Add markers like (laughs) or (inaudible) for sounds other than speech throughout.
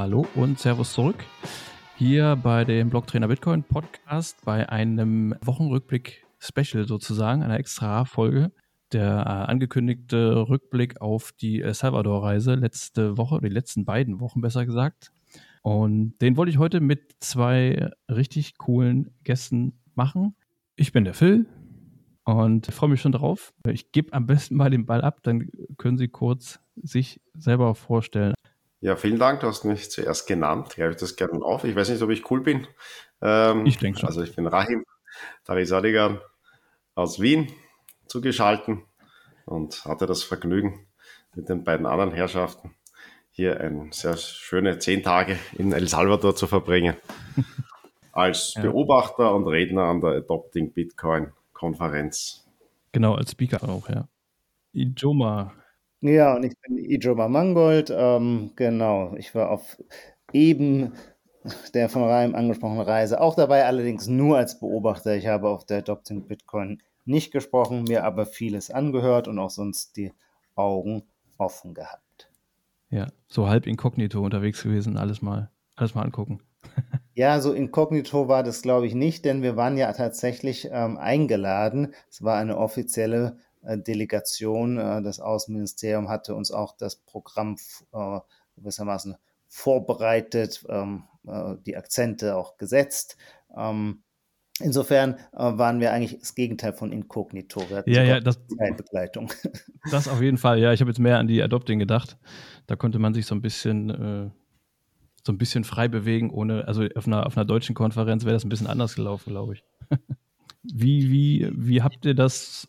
Hallo und Servus zurück. Hier bei dem Blocktrainer Bitcoin Podcast bei einem Wochenrückblick Special sozusagen, einer extra Folge. Der äh, angekündigte Rückblick auf die El Salvador-Reise letzte Woche, die letzten beiden Wochen besser gesagt. Und den wollte ich heute mit zwei richtig coolen Gästen machen. Ich bin der Phil und freue mich schon drauf. Ich gebe am besten mal den Ball ab, dann können Sie kurz sich selber vorstellen. Ja, vielen Dank. Du hast mich zuerst genannt. Greife ich das gerne auf. Ich weiß nicht, ob ich cool bin. Ähm, ich denke schon. Also ich bin Rahim Darisadigan aus Wien zugeschalten und hatte das Vergnügen, mit den beiden anderen Herrschaften hier ein sehr schöne zehn Tage in El Salvador zu verbringen. (laughs) Als. Beobachter und Redner an der Adopting Bitcoin Konferenz. Genau, als Speaker auch, ja. Ijoma ja, und ich bin Ijoma Mangold. Ähm, genau, ich war auf eben der von Reim angesprochenen Reise auch dabei, allerdings nur als Beobachter. Ich habe auf der Adopting Bitcoin nicht gesprochen, mir aber vieles angehört und auch sonst die Augen offen gehabt. Ja, so halb inkognito unterwegs gewesen, alles mal, alles mal angucken. (laughs) Ja, so inkognito war das, glaube ich, nicht, denn wir waren ja tatsächlich ähm, eingeladen. Es war eine offizielle Delegation. Äh, das Außenministerium hatte uns auch das Programm äh, gewissermaßen vorbereitet, ähm, die Akzente auch gesetzt. Ähm, insofern waren wir eigentlich das Gegenteil von Inkognito. Ja, ja, das, Begleitung. (laughs) Das auf jeden Fall. Ja, ich habe jetzt mehr an die Adopting gedacht. Da konnte man sich so ein bisschen so ein bisschen frei bewegen, ohne, also auf einer, auf einer deutschen Konferenz wäre das ein bisschen anders gelaufen, glaube ich. (laughs) wie, wie, wie habt ihr das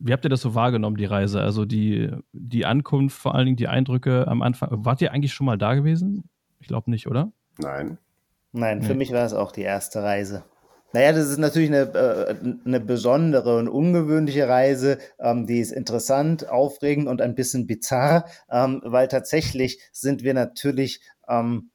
wie habt ihr das so wahrgenommen, die Reise? Also die, die Ankunft, vor allen Dingen die Eindrücke am Anfang. Wart ihr eigentlich schon mal da gewesen? Ich glaube nicht, oder? Nein. Nein, für nee. mich war es auch die erste Reise. Naja, das ist natürlich eine, äh, eine besondere und ungewöhnliche Reise. Ähm, die ist interessant, aufregend und ein bisschen bizarr, ähm, weil tatsächlich sind wir natürlich ähm,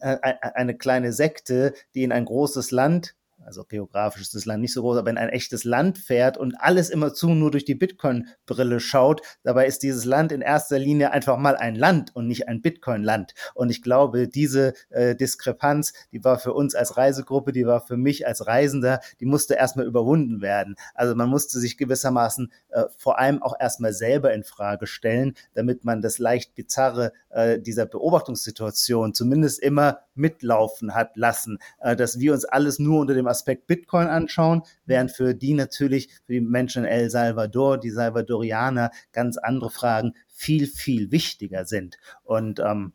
äh, eine kleine Sekte, die in ein großes Land also geografisch ist das Land nicht so groß, aber in ein echtes Land fährt und alles immer zu nur durch die Bitcoin-Brille schaut, dabei ist dieses Land in erster Linie einfach mal ein Land und nicht ein Bitcoin-Land. Und ich glaube, diese äh, Diskrepanz, die war für uns als Reisegruppe, die war für mich als Reisender, die musste erstmal überwunden werden. Also man musste sich gewissermaßen äh, vor allem auch erstmal selber in Frage stellen, damit man das leicht bizarre äh, dieser Beobachtungssituation zumindest immer mitlaufen hat lassen, äh, dass wir uns alles nur unter dem Aspekt Bitcoin anschauen, während für die natürlich, für die Menschen in El Salvador, die Salvadorianer, ganz andere Fragen viel, viel wichtiger sind. Und ähm,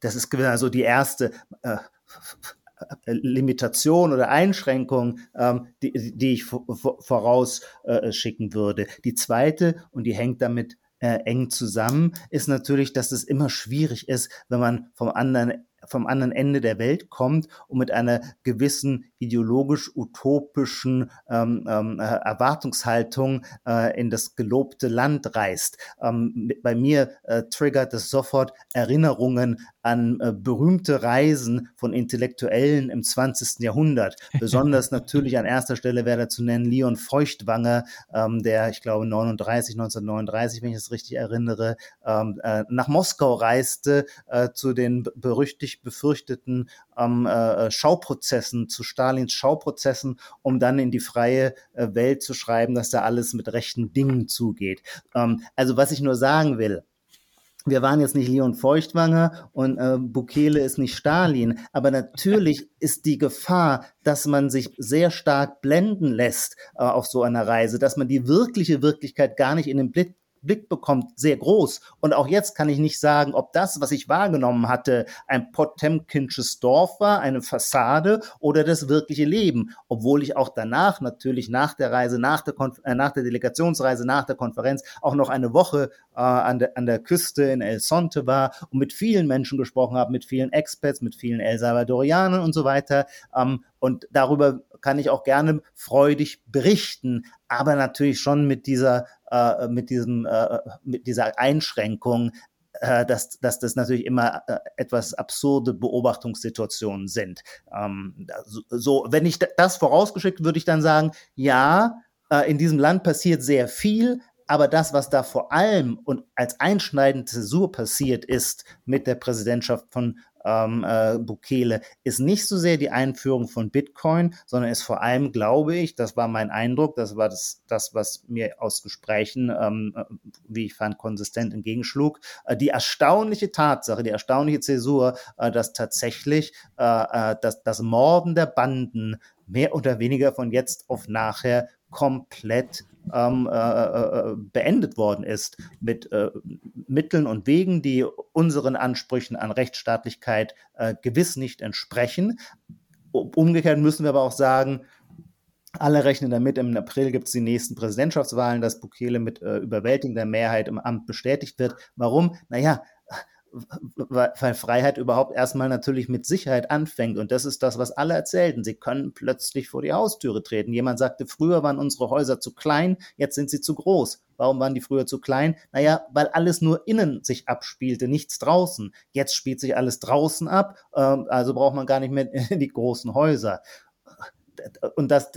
das ist also die erste äh, Limitation oder Einschränkung, ähm, die, die ich vorausschicken äh, würde. Die zweite, und die hängt damit äh, eng zusammen, ist natürlich, dass es immer schwierig ist, wenn man vom anderen vom anderen Ende der Welt kommt und mit einer gewissen ideologisch-utopischen ähm, ähm, äh, Erwartungshaltung äh, in das gelobte Land reist. Ähm, bei mir äh, triggert es sofort Erinnerungen an äh, berühmte Reisen von Intellektuellen im 20. Jahrhundert. (laughs) Besonders natürlich an erster Stelle wäre da zu nennen Leon Feuchtwanger, ähm, der, ich glaube, 39, 1939, wenn ich es richtig erinnere, ähm, äh, nach Moskau reiste äh, zu den berüchtigt befürchteten ähm, äh, Schauprozessen, zu Stalins Schauprozessen, um dann in die freie äh, Welt zu schreiben, dass da alles mit rechten Dingen zugeht. Ähm, also was ich nur sagen will, wir waren jetzt nicht Leon Feuchtwanger und äh, Bukele ist nicht Stalin, aber natürlich (laughs) ist die Gefahr, dass man sich sehr stark blenden lässt äh, auf so einer Reise, dass man die wirkliche Wirklichkeit gar nicht in den Blick Blick bekommt, sehr groß. Und auch jetzt kann ich nicht sagen, ob das, was ich wahrgenommen hatte, ein Potemkinsches Dorf war, eine Fassade oder das wirkliche Leben. Obwohl ich auch danach natürlich nach der Reise, nach der, Konf äh, nach der Delegationsreise, nach der Konferenz auch noch eine Woche äh, an, der, an der Küste in El Sonte war und mit vielen Menschen gesprochen habe, mit vielen Experts, mit vielen El Salvadorianern und so weiter. Ähm, und darüber kann ich auch gerne freudig berichten, aber natürlich schon mit dieser, äh, mit diesem, äh, mit dieser Einschränkung, äh, dass, dass das natürlich immer äh, etwas absurde Beobachtungssituationen sind. Ähm, so, wenn ich das vorausgeschickt, würde ich dann sagen, ja, äh, in diesem Land passiert sehr viel, aber das, was da vor allem und als einschneidende Zäsur passiert ist mit der Präsidentschaft von ähm, äh, Bukele, ist nicht so sehr die Einführung von Bitcoin, sondern ist vor allem, glaube ich, das war mein Eindruck, das war das, das was mir aus Gesprächen, ähm, äh, wie ich fand, konsistent entgegenschlug, äh, die erstaunliche Tatsache, die erstaunliche Zäsur, äh, dass tatsächlich äh, äh, das, das Morden der Banden mehr oder weniger von jetzt auf nachher komplett ähm, äh, äh, äh, beendet worden ist mit äh, Mitteln und Wegen, die unseren Ansprüchen an Rechtsstaatlichkeit äh, gewiss nicht entsprechen. Umgekehrt müssen wir aber auch sagen, alle rechnen damit, im April gibt es die nächsten Präsidentschaftswahlen, dass Bukele mit äh, überwältigender Mehrheit im Amt bestätigt wird. Warum? Naja, weil Freiheit überhaupt erstmal natürlich mit Sicherheit anfängt. Und das ist das, was alle erzählten. Sie können plötzlich vor die Haustüre treten. Jemand sagte, früher waren unsere Häuser zu klein, jetzt sind sie zu groß. Warum waren die früher zu klein? Naja, weil alles nur innen sich abspielte, nichts draußen. Jetzt spielt sich alles draußen ab, ähm, also braucht man gar nicht mehr (laughs) die großen Häuser. Und das,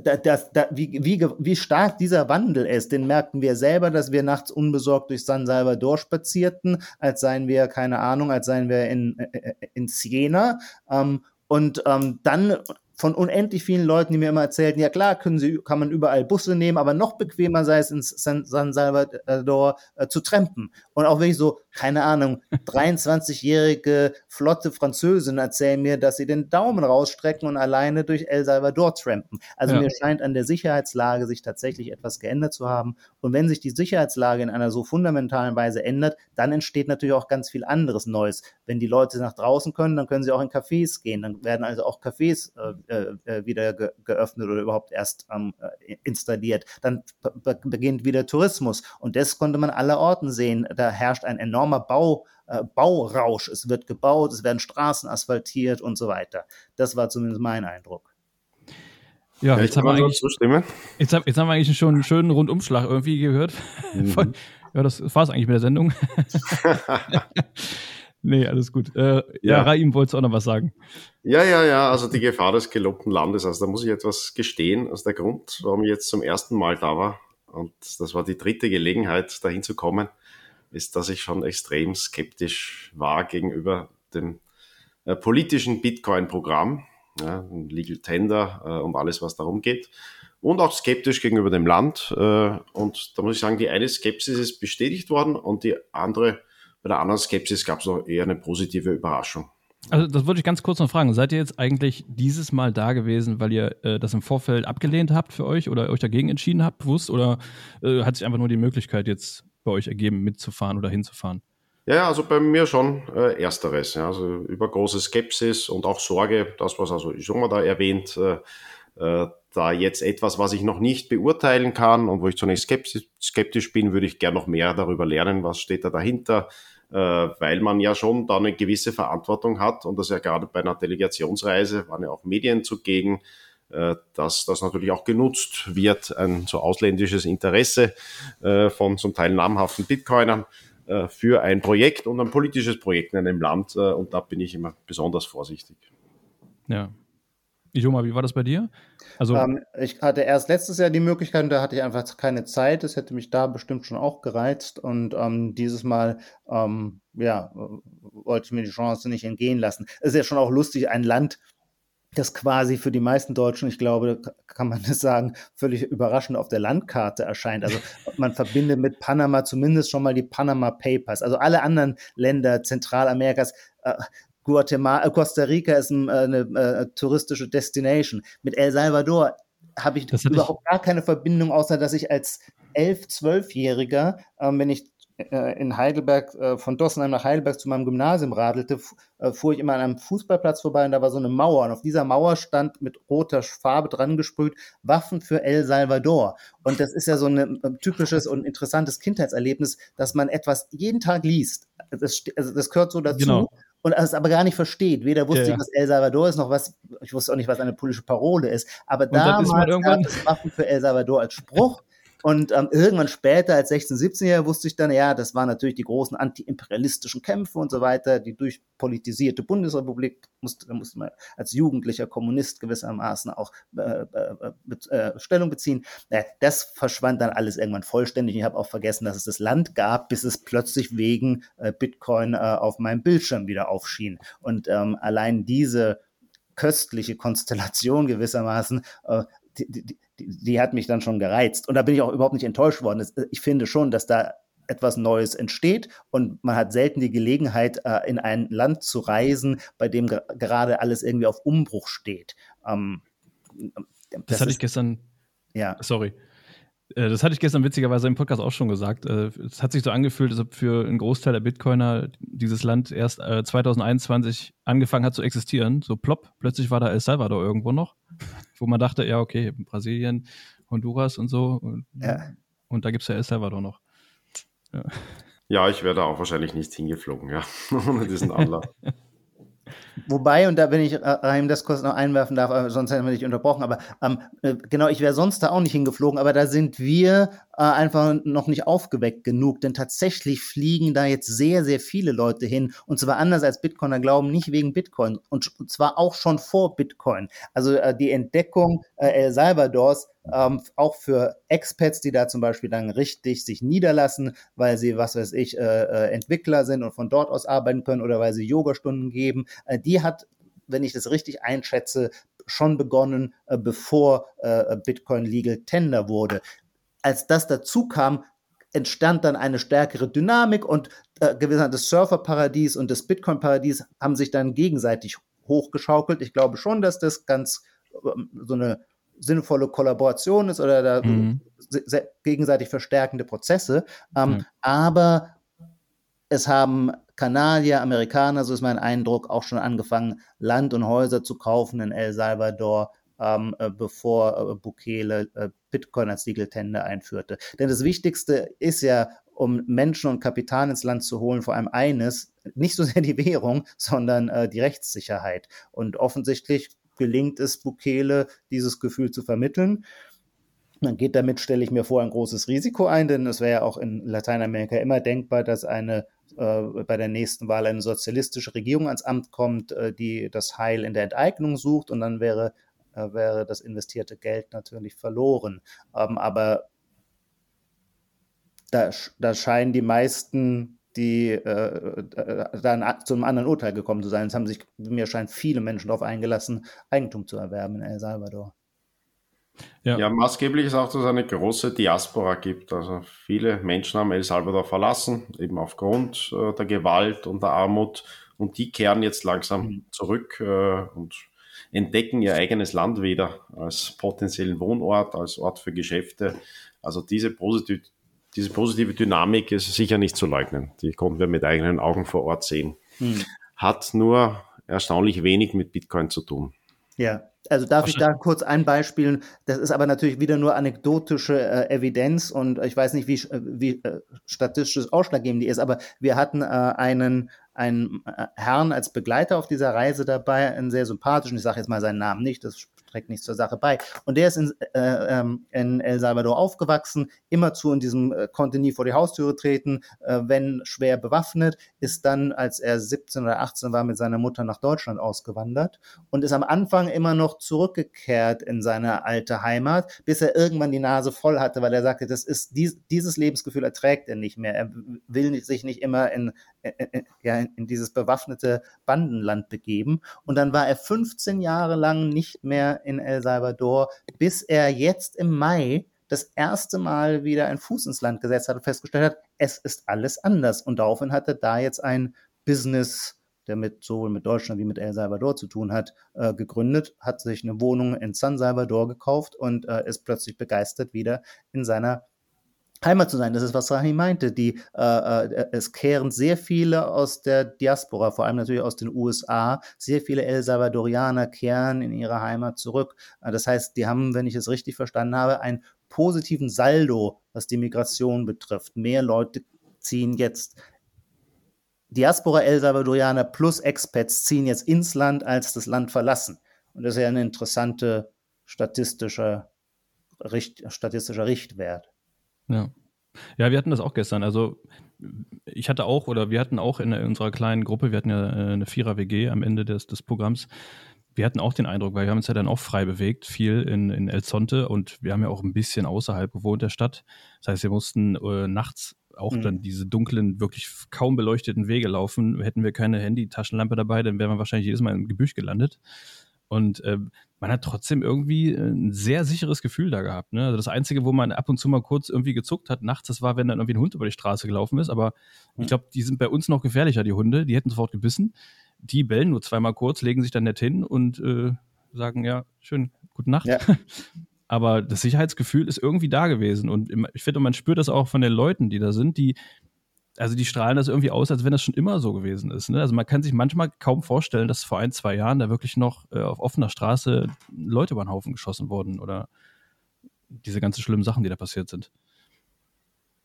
das, das, wie, wie, wie stark dieser Wandel ist, den merkten wir selber, dass wir nachts unbesorgt durch San Salvador spazierten, als seien wir, keine Ahnung, als seien wir in, äh, äh, in Siena. Ähm, und ähm, dann von unendlich vielen Leuten, die mir immer erzählten, ja klar, können sie, kann man überall Busse nehmen, aber noch bequemer sei es in San, Salvador äh, zu trampen. Und auch wirklich so, keine Ahnung, 23-jährige flotte Französinnen erzählen mir, dass sie den Daumen rausstrecken und alleine durch El Salvador trampen. Also ja. mir scheint an der Sicherheitslage sich tatsächlich etwas geändert zu haben. Und wenn sich die Sicherheitslage in einer so fundamentalen Weise ändert, dann entsteht natürlich auch ganz viel anderes Neues. Wenn die Leute nach draußen können, dann können sie auch in Cafés gehen. Dann werden also auch Cafés äh, äh, äh, wieder ge geöffnet oder überhaupt erst ähm, äh, installiert. Dann beginnt wieder Tourismus und das konnte man aller Orten sehen. Da herrscht ein enormer Bau, äh, Baurausch. Es wird gebaut, es werden Straßen asphaltiert und so weiter. Das war zumindest mein Eindruck. Ja, jetzt, haben wir eigentlich, jetzt, jetzt haben wir eigentlich schon einen schönen Rundumschlag irgendwie gehört. Mhm. (laughs) ja, das war es eigentlich mit der Sendung. (laughs) Nee, alles gut. Äh, ja, ja, Raim, wolltest du auch noch was sagen? Ja, ja, ja, also die Gefahr des gelobten Landes. Also da muss ich etwas gestehen. Also der Grund, warum ich jetzt zum ersten Mal da war, und das war die dritte Gelegenheit, dahin zu kommen, ist, dass ich schon extrem skeptisch war gegenüber dem äh, politischen Bitcoin-Programm, ja, Legal Tender äh, und alles, was darum geht. Und auch skeptisch gegenüber dem Land. Äh, und da muss ich sagen, die eine Skepsis ist bestätigt worden und die andere bei der anderen Skepsis gab es noch eher eine positive Überraschung. Also das würde ich ganz kurz noch fragen. Seid ihr jetzt eigentlich dieses Mal da gewesen, weil ihr äh, das im Vorfeld abgelehnt habt für euch oder euch dagegen entschieden habt, bewusst? Oder äh, hat sich einfach nur die Möglichkeit jetzt bei euch ergeben, mitzufahren oder hinzufahren? Ja, also bei mir schon äh, ersteres. Ja, also über große Skepsis und auch Sorge, das was also mal da erwähnt, äh, äh, da jetzt etwas, was ich noch nicht beurteilen kann und wo ich zunächst skeptisch, skeptisch bin, würde ich gern noch mehr darüber lernen, was steht da dahinter, äh, weil man ja schon da eine gewisse Verantwortung hat und das ja gerade bei einer Delegationsreise waren ja auch Medien zugegen, dass das natürlich auch genutzt wird, ein so ausländisches Interesse äh, von zum Teil namhaften Bitcoinern für ein Projekt und ein politisches Projekt in einem Land und da bin ich immer besonders vorsichtig. Ja, Ijoma, wie war das bei dir? Also ähm, ich hatte erst letztes Jahr die Möglichkeit und da hatte ich einfach keine Zeit. Das hätte mich da bestimmt schon auch gereizt. Und ähm, dieses Mal, ähm, ja, wollte ich mir die Chance nicht entgehen lassen. Es ist ja schon auch lustig, ein Land, das quasi für die meisten Deutschen, ich glaube, kann man das sagen, völlig überraschend auf der Landkarte erscheint. Also (laughs) man verbindet mit Panama zumindest schon mal die Panama Papers. Also alle anderen Länder Zentralamerikas äh, Guatemala, äh, Costa Rica ist ein, äh, eine äh, touristische Destination. Mit El Salvador habe ich überhaupt ich... gar keine Verbindung, außer dass ich als elf, zwölfjähriger, ähm, wenn ich äh, in Heidelberg, äh, von Dossenheim nach Heidelberg zu meinem Gymnasium radelte, äh, fuhr ich immer an einem Fußballplatz vorbei und da war so eine Mauer. Und auf dieser Mauer stand mit roter Farbe dran gesprüht Waffen für El Salvador. Und das ist ja so ein typisches und interessantes Kindheitserlebnis, dass man etwas jeden Tag liest. Das, also das gehört so dazu. Genau und es aber gar nicht versteht. Weder wusste ja, ja. ich, was El Salvador ist, noch was, ich wusste auch nicht, was eine politische Parole ist. Aber damals gab es Waffen für El Salvador als Spruch. Und ähm, irgendwann später, als 16-, 17-Jähriger, wusste ich dann, ja, das waren natürlich die großen antiimperialistischen Kämpfe und so weiter, die durchpolitisierte Bundesrepublik musste, musste man als jugendlicher Kommunist gewissermaßen auch äh, äh, äh, Stellung beziehen. Äh, das verschwand dann alles irgendwann vollständig. Ich habe auch vergessen, dass es das Land gab, bis es plötzlich wegen äh, Bitcoin äh, auf meinem Bildschirm wieder aufschien. Und ähm, allein diese köstliche Konstellation gewissermaßen, äh, die, die, die, hat mich dann schon gereizt. Und da bin ich auch überhaupt nicht enttäuscht worden. Ich finde schon, dass da etwas Neues entsteht und man hat selten die Gelegenheit, äh, in ein Land zu reisen, bei dem gerade alles irgendwie auf Umbruch steht. Ähm, das, das hatte ist, ich gestern. Ja. Sorry. Äh, das hatte ich gestern witzigerweise im Podcast auch schon gesagt. Äh, es hat sich so angefühlt, als ob für einen Großteil der Bitcoiner dieses Land erst 2021 angefangen hat zu existieren. So plopp, plötzlich war da El Salvador irgendwo noch, (laughs) wo man dachte, ja, okay, Brasilien, Honduras und so. Und, ja. und da gibt es ja El Salvador noch. Ja. ja, ich wäre da auch wahrscheinlich nicht hingeflogen, ja, (laughs) ohne diesen Anlass. (laughs) Wobei, und da bin ich, Rahim, das kurz noch einwerfen darf, sonst hätten wir dich unterbrochen, aber ähm, äh, genau, ich wäre sonst da auch nicht hingeflogen, aber da sind wir äh, einfach noch nicht aufgeweckt genug, denn tatsächlich fliegen da jetzt sehr, sehr viele Leute hin und zwar anders als Bitcoiner glauben, nicht wegen Bitcoin und zwar auch schon vor Bitcoin. Also äh, die Entdeckung äh, El Salvadors ähm, auch für Expats, die da zum Beispiel dann richtig sich niederlassen, weil sie, was weiß ich, äh, äh, Entwickler sind und von dort aus arbeiten können oder weil sie Yogastunden geben, äh, die hat, wenn ich das richtig einschätze, schon begonnen, äh, bevor äh, Bitcoin Legal Tender wurde. Als das dazu kam, entstand dann eine stärkere Dynamik und äh, gewissermaßen das Surferparadies und das Bitcoin-Paradies haben sich dann gegenseitig hochgeschaukelt. Ich glaube schon, dass das ganz ähm, so eine sinnvolle Kollaboration ist oder da mhm. gegenseitig verstärkende Prozesse. Ähm, mhm. Aber es haben Kanadier, Amerikaner, so ist mein Eindruck, auch schon angefangen, Land und Häuser zu kaufen in El Salvador, ähm, äh, bevor äh, Bukele äh, Bitcoin als Legal Tender einführte. Denn das Wichtigste ist ja, um Menschen und Kapital ins Land zu holen, vor allem eines, nicht so sehr die Währung, sondern äh, die Rechtssicherheit. Und offensichtlich gelingt es Bukele, dieses Gefühl zu vermitteln. Man geht damit, stelle ich mir vor, ein großes Risiko ein, denn es wäre ja auch in Lateinamerika immer denkbar, dass eine äh, bei der nächsten Wahl eine sozialistische Regierung ans Amt kommt, äh, die das Heil in der Enteignung sucht und dann wäre, äh, wäre das investierte Geld natürlich verloren. Ähm, aber da, da scheinen die meisten die äh, dann zu einem anderen Urteil gekommen zu sein. Es haben sich, mir scheint, viele Menschen darauf eingelassen, Eigentum zu erwerben in El Salvador. Ja. ja, maßgeblich ist auch, dass es eine große Diaspora gibt. Also viele Menschen haben El Salvador verlassen, eben aufgrund äh, der Gewalt und der Armut. Und die kehren jetzt langsam mhm. zurück äh, und entdecken ihr eigenes Land wieder als potenziellen Wohnort, als Ort für Geschäfte. Also diese positive diese positive Dynamik ist sicher nicht zu leugnen. Die konnten wir mit eigenen Augen vor Ort sehen. Hm. Hat nur erstaunlich wenig mit Bitcoin zu tun. Ja, also darf ich da kurz ein Beispiel? Das ist aber natürlich wieder nur anekdotische äh, Evidenz und ich weiß nicht, wie, äh, wie äh, statistisch ausschlaggebend die ist, aber wir hatten äh, einen, einen äh, Herrn als Begleiter auf dieser Reise dabei, einen sehr sympathischen, ich sage jetzt mal seinen Namen nicht, das trägt nichts zur Sache bei. Und der ist in, äh, ähm, in El Salvador aufgewachsen, immerzu in diesem, äh, konnte nie vor die Haustüre treten, äh, wenn schwer bewaffnet, ist dann, als er 17 oder 18 war, mit seiner Mutter nach Deutschland ausgewandert und ist am Anfang immer noch zurückgekehrt in seine alte Heimat, bis er irgendwann die Nase voll hatte, weil er sagte, das ist dies, dieses Lebensgefühl erträgt er nicht mehr. Er will sich nicht immer in, in, in, ja, in dieses bewaffnete Bandenland begeben. Und dann war er 15 Jahre lang nicht mehr in El Salvador, bis er jetzt im Mai das erste Mal wieder einen Fuß ins Land gesetzt hat und festgestellt hat, es ist alles anders. Und daraufhin hat er da jetzt ein Business, der mit sowohl mit Deutschland wie mit El Salvador zu tun hat, äh, gegründet, hat sich eine Wohnung in San Salvador gekauft und äh, ist plötzlich begeistert wieder in seiner Heimat zu sein. Das ist, was Rahim meinte. Die, äh, äh, es kehren sehr viele aus der Diaspora, vor allem natürlich aus den USA, sehr viele El Salvadorianer kehren in ihre Heimat zurück. Äh, das heißt, die haben, wenn ich es richtig verstanden habe, einen positiven Saldo, was die Migration betrifft. Mehr Leute ziehen jetzt Diaspora El Salvadorianer plus Expats ziehen jetzt ins Land, als das Land verlassen. Und das ist ja ein interessanter statistischer, Richt, statistischer Richtwert. Ja. Ja, wir hatten das auch gestern. Also ich hatte auch, oder wir hatten auch in unserer kleinen Gruppe, wir hatten ja äh, eine Vierer-WG am Ende des, des Programms, wir hatten auch den Eindruck, weil wir haben uns ja dann auch frei bewegt, viel in, in El Zonte und wir haben ja auch ein bisschen außerhalb gewohnt der Stadt. Das heißt, wir mussten äh, nachts auch mhm. dann diese dunklen, wirklich kaum beleuchteten Wege laufen. Hätten wir keine Handy-Taschenlampe dabei, dann wären wir wahrscheinlich jedes Mal im Gebüsch gelandet. Und äh, man hat trotzdem irgendwie ein sehr sicheres Gefühl da gehabt. Ne? Also das Einzige, wo man ab und zu mal kurz irgendwie gezuckt hat nachts, das war, wenn dann irgendwie ein Hund über die Straße gelaufen ist. Aber ich glaube, die sind bei uns noch gefährlicher, die Hunde. Die hätten sofort gebissen. Die bellen nur zweimal kurz, legen sich dann nett hin und äh, sagen, ja, schön, gute Nacht. Ja. (laughs) Aber das Sicherheitsgefühl ist irgendwie da gewesen. Und ich finde, man spürt das auch von den Leuten, die da sind, die also die strahlen das irgendwie aus, als wenn das schon immer so gewesen ist. Ne? Also man kann sich manchmal kaum vorstellen, dass vor ein, zwei Jahren da wirklich noch äh, auf offener Straße Leute über den Haufen geschossen wurden oder diese ganzen schlimmen Sachen, die da passiert sind.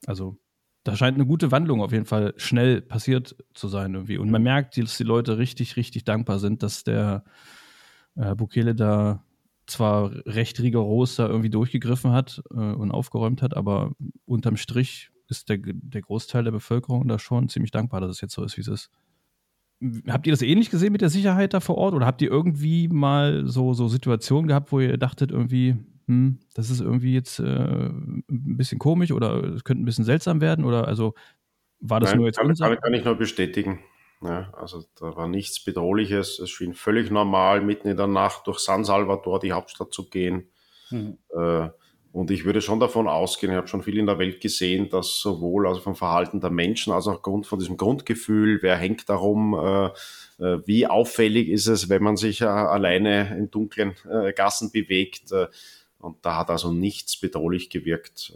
Also da scheint eine gute Wandlung auf jeden Fall schnell passiert zu sein irgendwie. Und man merkt, dass die Leute richtig, richtig dankbar sind, dass der äh, Bukele da zwar recht rigoros da irgendwie durchgegriffen hat äh, und aufgeräumt hat, aber unterm Strich ist der, der Großteil der Bevölkerung da schon ziemlich dankbar, dass es jetzt so ist, wie es ist. Habt ihr das ähnlich gesehen mit der Sicherheit da vor Ort oder habt ihr irgendwie mal so, so Situationen gehabt, wo ihr dachtet irgendwie, hm, das ist irgendwie jetzt äh, ein bisschen komisch oder es könnte ein bisschen seltsam werden oder also war das Nein, nur jetzt kann, kann, kann ich nur bestätigen. Ja, also da war nichts Bedrohliches. Es schien völlig normal, mitten in der Nacht durch San Salvador, die Hauptstadt, zu gehen. Mhm. Äh, und ich würde schon davon ausgehen, ich habe schon viel in der Welt gesehen, dass sowohl also vom Verhalten der Menschen als auch aufgrund von diesem Grundgefühl, wer hängt darum, äh, äh, wie auffällig ist es, wenn man sich äh, alleine in dunklen äh, Gassen bewegt. Und da hat also nichts bedrohlich gewirkt.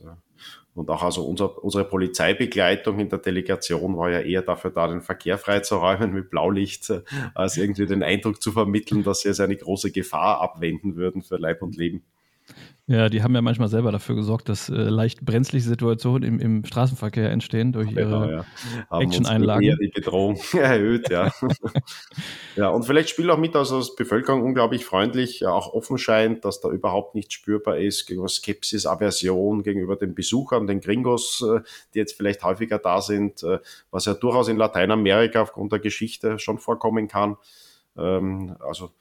Und auch also unser, unsere Polizeibegleitung in der Delegation war ja eher dafür da, den Verkehr freizuräumen mit Blaulicht, als irgendwie den Eindruck zu vermitteln, dass sie es eine große Gefahr abwenden würden für Leib und Leben. Ja, die haben ja manchmal selber dafür gesorgt, dass äh, leicht brenzliche Situationen im, im Straßenverkehr entstehen durch genau, ihre ja. Action-Einlagen. die Bedrohung (laughs) erhöht, ja. (laughs) ja, und vielleicht spielt auch mit, dass die Bevölkerung unglaublich freundlich, auch offen scheint, dass da überhaupt nichts spürbar ist gegenüber Skepsis, Aversion gegenüber den Besuchern, den Gringos, äh, die jetzt vielleicht häufiger da sind, äh, was ja durchaus in Lateinamerika aufgrund der Geschichte schon vorkommen kann. Ähm, also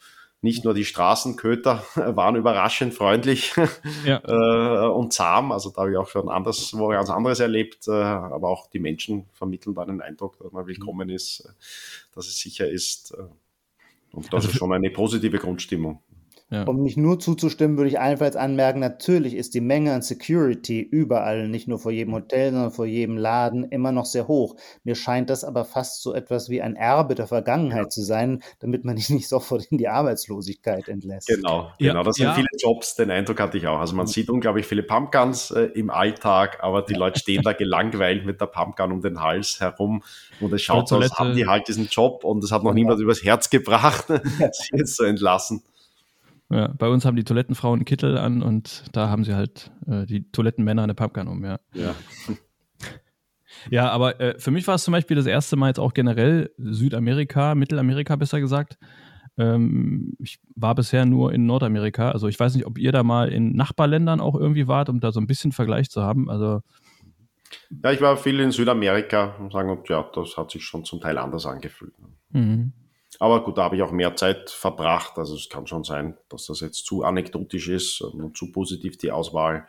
nicht nur die Straßenköter (laughs) waren überraschend freundlich (laughs) ja. äh, und zahm. Also da habe ich auch schon anders, wo ganz anderes erlebt. Äh, aber auch die Menschen vermitteln da den Eindruck, dass man willkommen ist, äh, dass es sicher ist. Und das also ist schon eine positive Grundstimmung. Ja. Um nicht nur zuzustimmen, würde ich allenfalls anmerken, natürlich ist die Menge an Security überall, nicht nur vor jedem Hotel, sondern vor jedem Laden, immer noch sehr hoch. Mir scheint das aber fast so etwas wie ein Erbe der Vergangenheit ja. zu sein, damit man (laughs) dich nicht sofort in die Arbeitslosigkeit entlässt. Genau, ja. genau. Das sind viele Jobs, den Eindruck hatte ich auch. Also man sieht unglaublich viele Pumpguns äh, im Alltag, aber die Leute stehen da (laughs) gelangweilt mit der Pumpgun um den Hals herum und es schaut so aus, haben die halt diesen Job und es hat noch niemand übers Herz gebracht, (laughs) sie jetzt zu entlassen. Ja, bei uns haben die Toilettenfrauen Kittel an und da haben sie halt äh, die Toilettenmänner eine Pumpgun um, ja. Ja. (laughs) Ja, aber äh, für mich war es zum Beispiel das erste Mal jetzt auch generell Südamerika, Mittelamerika besser gesagt. Ähm, ich war bisher nur in Nordamerika. Also ich weiß nicht, ob ihr da mal in Nachbarländern auch irgendwie wart, um da so ein bisschen Vergleich zu haben. Also ja, ich war viel in Südamerika und sagen, ja, das hat sich schon zum Teil anders angefühlt. Mhm. Aber gut, da habe ich auch mehr Zeit verbracht. Also es kann schon sein, dass das jetzt zu anekdotisch ist und zu positiv die Auswahl.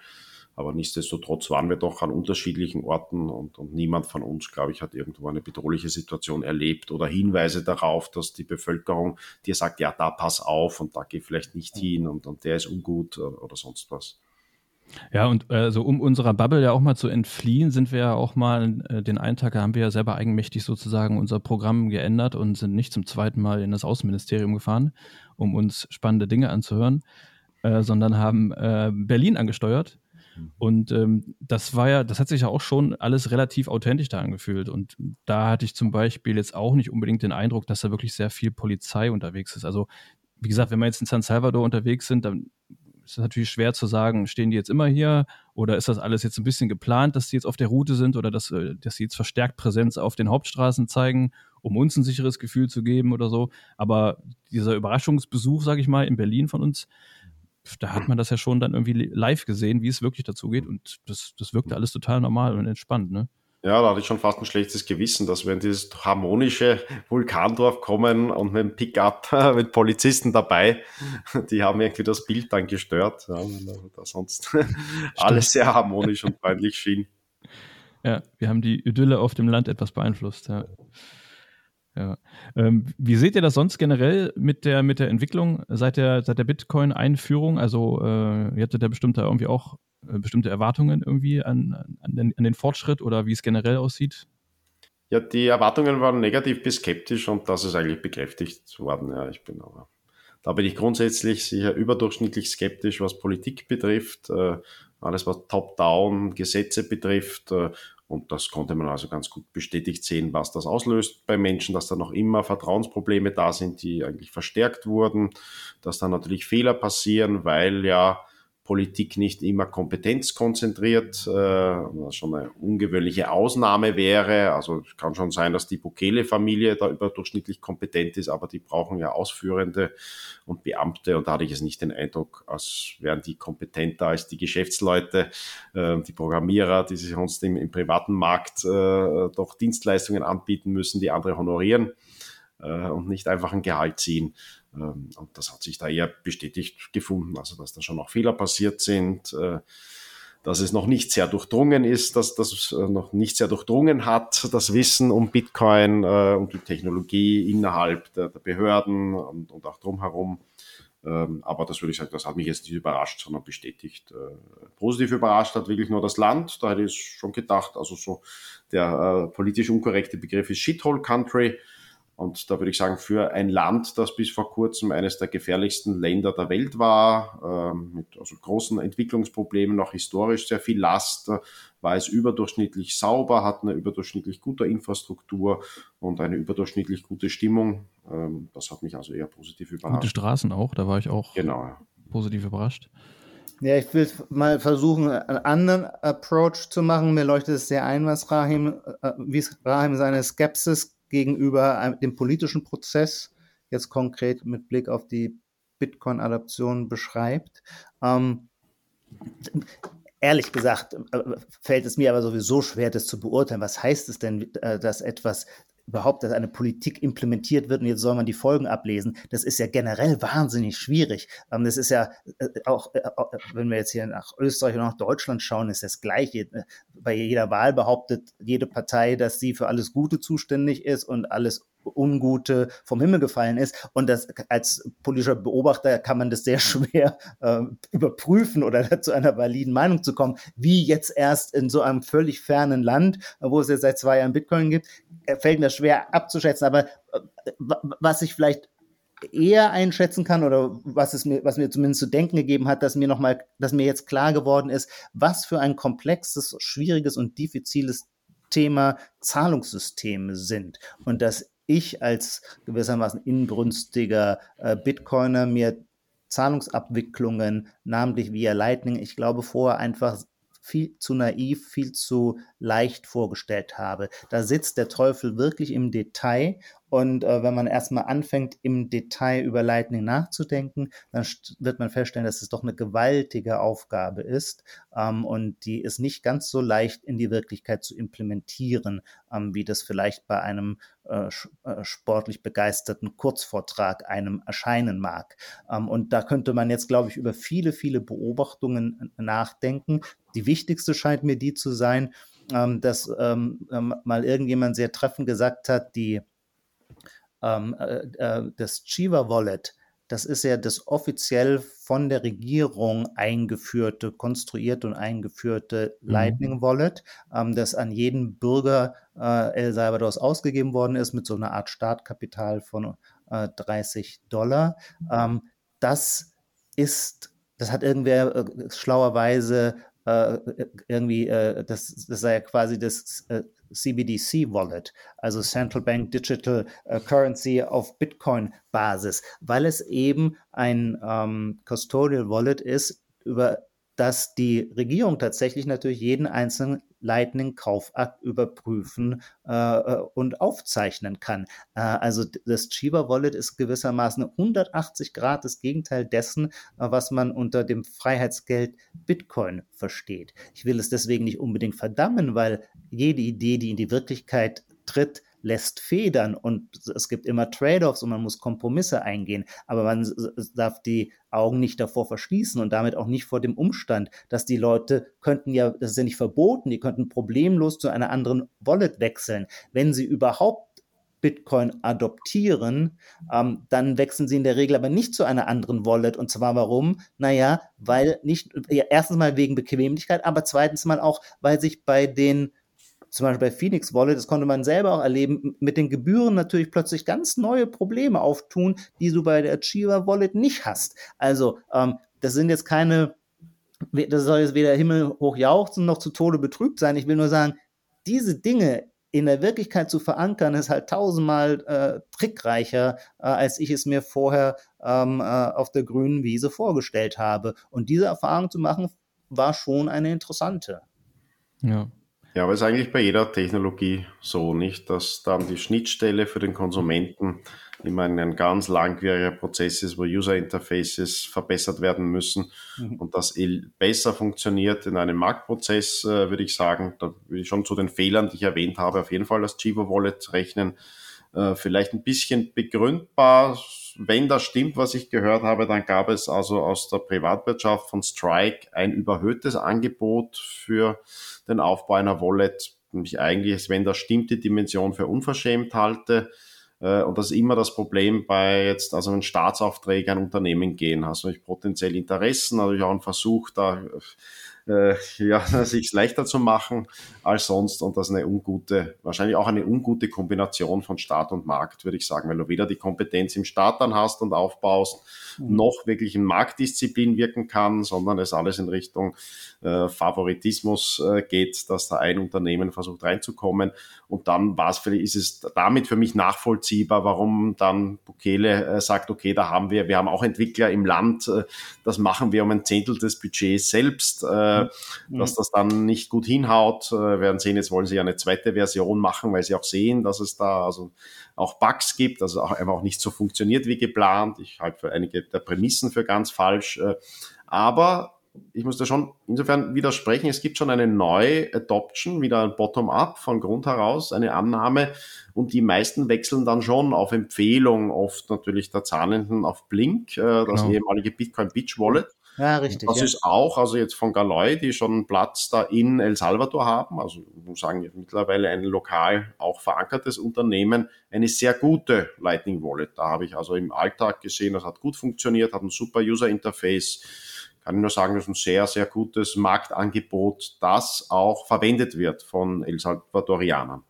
Aber nichtsdestotrotz waren wir doch an unterschiedlichen Orten und, und niemand von uns, glaube ich, hat irgendwo eine bedrohliche Situation erlebt oder Hinweise darauf, dass die Bevölkerung dir sagt, ja, da pass auf und da geh vielleicht nicht hin und, und der ist ungut oder sonst was. Ja, und äh, so um unserer Bubble ja auch mal zu entfliehen, sind wir ja auch mal, äh, den einen Tag haben wir ja selber eigenmächtig sozusagen unser Programm geändert und sind nicht zum zweiten Mal in das Außenministerium gefahren, um uns spannende Dinge anzuhören, äh, sondern haben äh, Berlin angesteuert. Mhm. Und ähm, das war ja, das hat sich ja auch schon alles relativ authentisch da angefühlt. Und da hatte ich zum Beispiel jetzt auch nicht unbedingt den Eindruck, dass da wirklich sehr viel Polizei unterwegs ist. Also, wie gesagt, wenn wir jetzt in San Salvador unterwegs sind, dann ist natürlich schwer zu sagen, stehen die jetzt immer hier oder ist das alles jetzt ein bisschen geplant, dass die jetzt auf der Route sind oder dass, äh, dass sie jetzt verstärkt Präsenz auf den Hauptstraßen zeigen, um uns ein sicheres Gefühl zu geben oder so. Aber dieser Überraschungsbesuch, sage ich mal, in Berlin von uns, da hat man das ja schon dann irgendwie live gesehen, wie es wirklich dazu geht. Und das, das wirkte alles total normal und entspannt, ne? Ja, da hatte ich schon fast ein schlechtes Gewissen, dass wir in dieses harmonische Vulkandorf kommen und mit dem Pickup (laughs) mit Polizisten dabei, die haben irgendwie das Bild dann gestört, ja, da sonst (laughs) alles sehr harmonisch und freundlich schien. Ja, wir haben die Idylle auf dem Land etwas beeinflusst, ja. Ja. Ähm, wie seht ihr das sonst generell mit der, mit der Entwicklung seit der, seit der Bitcoin-Einführung? Also, äh, ihr hattet ja bestimmt da irgendwie auch bestimmte Erwartungen irgendwie an, an, den, an den Fortschritt oder wie es generell aussieht? Ja, die Erwartungen waren negativ bis skeptisch und das ist eigentlich bekräftigt worden. Ja, ich bin aber, da bin ich grundsätzlich sicher überdurchschnittlich skeptisch, was Politik betrifft, äh, alles was Top-Down Gesetze betrifft äh, und das konnte man also ganz gut bestätigt sehen, was das auslöst bei Menschen, dass da noch immer Vertrauensprobleme da sind, die eigentlich verstärkt wurden, dass da natürlich Fehler passieren, weil ja Politik nicht immer kompetenzkonzentriert, äh, was schon eine ungewöhnliche Ausnahme wäre. Also es kann schon sein, dass die Bukele-Familie da überdurchschnittlich kompetent ist, aber die brauchen ja Ausführende und Beamte und da hatte ich jetzt nicht den Eindruck, als wären die kompetenter als die Geschäftsleute, äh, die Programmierer, die sich sonst im, im privaten Markt äh, doch Dienstleistungen anbieten müssen, die andere honorieren äh, und nicht einfach ein Gehalt ziehen. Ähm, und das hat sich da eher bestätigt gefunden, also dass da schon noch Fehler passiert sind, äh, dass es noch nicht sehr durchdrungen ist, dass das äh, noch nicht sehr durchdrungen hat, das Wissen um Bitcoin äh, und die Technologie innerhalb der, der Behörden und, und, auch drumherum. Ähm, aber das würde ich sagen, das hat mich jetzt nicht überrascht, sondern bestätigt. positiv überrascht hat wirklich nur das Land. Da hätte ich schon gedacht, also so der politisch unkorrekte Begriff ist Shithole Country. Und da würde ich sagen, für ein Land, das bis vor kurzem eines der gefährlichsten Länder der Welt war, ähm, mit also großen Entwicklungsproblemen, auch historisch sehr viel Last, äh, war es überdurchschnittlich sauber, hat eine überdurchschnittlich gute Infrastruktur und eine überdurchschnittlich gute Stimmung. Ähm, das hat mich also eher positiv überrascht. Gute Straßen auch, da war ich auch genau. positiv überrascht. Ja, ich will mal versuchen, einen anderen Approach zu machen. Mir leuchtet es sehr ein, was Rahim, äh, wie Rahim seine Skepsis gegenüber dem politischen Prozess, jetzt konkret mit Blick auf die Bitcoin-Adaption beschreibt. Ähm, ehrlich gesagt äh, fällt es mir aber sowieso schwer, das zu beurteilen. Was heißt es denn, äh, dass etwas überhaupt, dass eine Politik implementiert wird und jetzt soll man die Folgen ablesen, das ist ja generell wahnsinnig schwierig. Ähm, das ist ja äh, auch, wenn wir jetzt hier nach Österreich und nach Deutschland schauen, ist das Gleiche. Bei jeder Wahl behauptet jede Partei, dass sie für alles Gute zuständig ist und alles Ungute vom Himmel gefallen ist. Und das als politischer Beobachter kann man das sehr schwer äh, überprüfen oder (laughs) zu einer validen Meinung zu kommen, wie jetzt erst in so einem völlig fernen Land, wo es jetzt seit zwei Jahren Bitcoin gibt, äh, fällt mir schwer abzuschätzen. Aber äh, was ich vielleicht eher einschätzen kann oder was es mir, was mir zumindest zu denken gegeben hat, dass mir nochmal, dass mir jetzt klar geworden ist, was für ein komplexes, schwieriges und diffiziles Thema Zahlungssysteme sind und dass ich als gewissermaßen inbrünstiger äh, Bitcoiner mir Zahlungsabwicklungen, namentlich via Lightning, ich glaube vorher einfach viel zu naiv, viel zu leicht vorgestellt habe. Da sitzt der Teufel wirklich im Detail und äh, wenn man erstmal anfängt, im Detail über Lightning nachzudenken, dann wird man feststellen, dass es doch eine gewaltige Aufgabe ist ähm, und die ist nicht ganz so leicht in die Wirklichkeit zu implementieren, ähm, wie das vielleicht bei einem äh, äh, sportlich begeisterten Kurzvortrag einem erscheinen mag. Ähm, und da könnte man jetzt, glaube ich, über viele, viele Beobachtungen nachdenken. Die wichtigste scheint mir die zu sein, ähm, dass ähm, ähm, mal irgendjemand sehr treffend gesagt hat, die ähm, äh, äh, das Chiva Wallet, das ist ja das offiziell von der Regierung eingeführte, konstruierte und eingeführte mhm. Lightning Wallet, ähm, das an jeden Bürger äh, El Salvadors ausgegeben worden ist mit so einer Art Startkapital von äh, 30 Dollar. Ähm, das ist, das hat irgendwer äh, schlauerweise äh, irgendwie, äh, das, das sei ja quasi das CBDC Wallet, also Central Bank Digital äh, Currency auf Bitcoin-Basis, weil es eben ein ähm, Custodial Wallet ist, über das die Regierung tatsächlich natürlich jeden einzelnen Lightning-Kaufakt überprüfen äh, äh, und aufzeichnen kann. Äh, also das Chiba Wallet ist gewissermaßen 180 Grad das Gegenteil dessen, äh, was man unter dem Freiheitsgeld Bitcoin versteht. Ich will es deswegen nicht unbedingt verdammen, weil jede Idee, die in die Wirklichkeit tritt, lässt federn und es gibt immer Trade-offs und man muss Kompromisse eingehen, aber man darf die Augen nicht davor verschließen und damit auch nicht vor dem Umstand, dass die Leute könnten ja, das ist ja nicht verboten, die könnten problemlos zu einer anderen Wallet wechseln, wenn sie überhaupt Bitcoin adoptieren, ähm, dann wechseln sie in der Regel aber nicht zu einer anderen Wallet. Und zwar warum? Naja, weil nicht, ja, erstens mal wegen Bequemlichkeit, aber zweitens mal auch, weil sich bei den zum Beispiel bei Phoenix Wallet, das konnte man selber auch erleben, mit den Gebühren natürlich plötzlich ganz neue Probleme auftun, die du bei der Chiva Wallet nicht hast. Also, ähm, das sind jetzt keine, das soll jetzt weder Himmel hoch jauchzen noch zu Tode betrübt sein. Ich will nur sagen, diese Dinge in der Wirklichkeit zu verankern, ist halt tausendmal äh, trickreicher, äh, als ich es mir vorher ähm, äh, auf der grünen Wiese vorgestellt habe. Und diese Erfahrung zu machen, war schon eine interessante. Ja, ja, aber es ist eigentlich bei jeder Technologie so, nicht, dass dann die Schnittstelle für den Konsumenten immer ein ganz langwieriger Prozess ist, wo User Interfaces verbessert werden müssen mhm. und das besser funktioniert in einem Marktprozess, äh, würde ich sagen, da würde ich schon zu den Fehlern, die ich erwähnt habe, auf jeden Fall das Chivo Wallet rechnen. Äh, vielleicht ein bisschen begründbar, wenn das stimmt, was ich gehört habe, dann gab es also aus der Privatwirtschaft von Strike ein überhöhtes Angebot für den Aufbau einer Wallet. Ich eigentlich, wenn das stimmt, die Dimension für unverschämt halte. Äh, und das ist immer das Problem bei jetzt, also wenn Staatsaufträge an Unternehmen gehen, hast du natürlich potenziell Interessen, natürlich auch ein Versuch, da äh, ja, (laughs) sich leichter zu machen als sonst und das ist eine ungute, wahrscheinlich auch eine ungute Kombination von Staat und Markt, würde ich sagen, weil du weder die Kompetenz im Staat dann hast und aufbaust, mhm. noch wirklich in Marktdisziplin wirken kann, sondern es alles in Richtung äh, Favoritismus äh, geht, dass da ein Unternehmen versucht reinzukommen und dann war es vielleicht, ist es damit für mich nachvollziehbar, warum dann Bukele äh, sagt, okay, da haben wir, wir haben auch Entwickler im Land, äh, das machen wir um ein Zehntel des Budgets selbst, äh, mhm. dass das dann nicht gut hinhaut. Äh, werden sehen, jetzt wollen sie ja eine zweite Version machen, weil sie auch sehen, dass es da also auch Bugs gibt, also auch einfach auch nicht so funktioniert wie geplant. Ich halte für einige der Prämissen für ganz falsch. Äh, aber ich muss da schon insofern widersprechen, es gibt schon eine neue Adoption, wieder ein Bottom-up von Grund heraus, eine Annahme und die meisten wechseln dann schon auf Empfehlung, oft natürlich der Zahlenden auf Blink, äh, das genau. ehemalige Bitcoin Beach Wallet. Ja, richtig. Das ja. ist auch, also jetzt von Galoy, die schon einen Platz da in El Salvador haben, also ich muss sagen, mittlerweile ein lokal auch verankertes Unternehmen, eine sehr gute Lightning Wallet. Da habe ich also im Alltag gesehen, das hat gut funktioniert, hat ein super User Interface. Kann ich nur sagen, das ist ein sehr, sehr gutes Marktangebot, das auch verwendet wird von El Salvadorianern.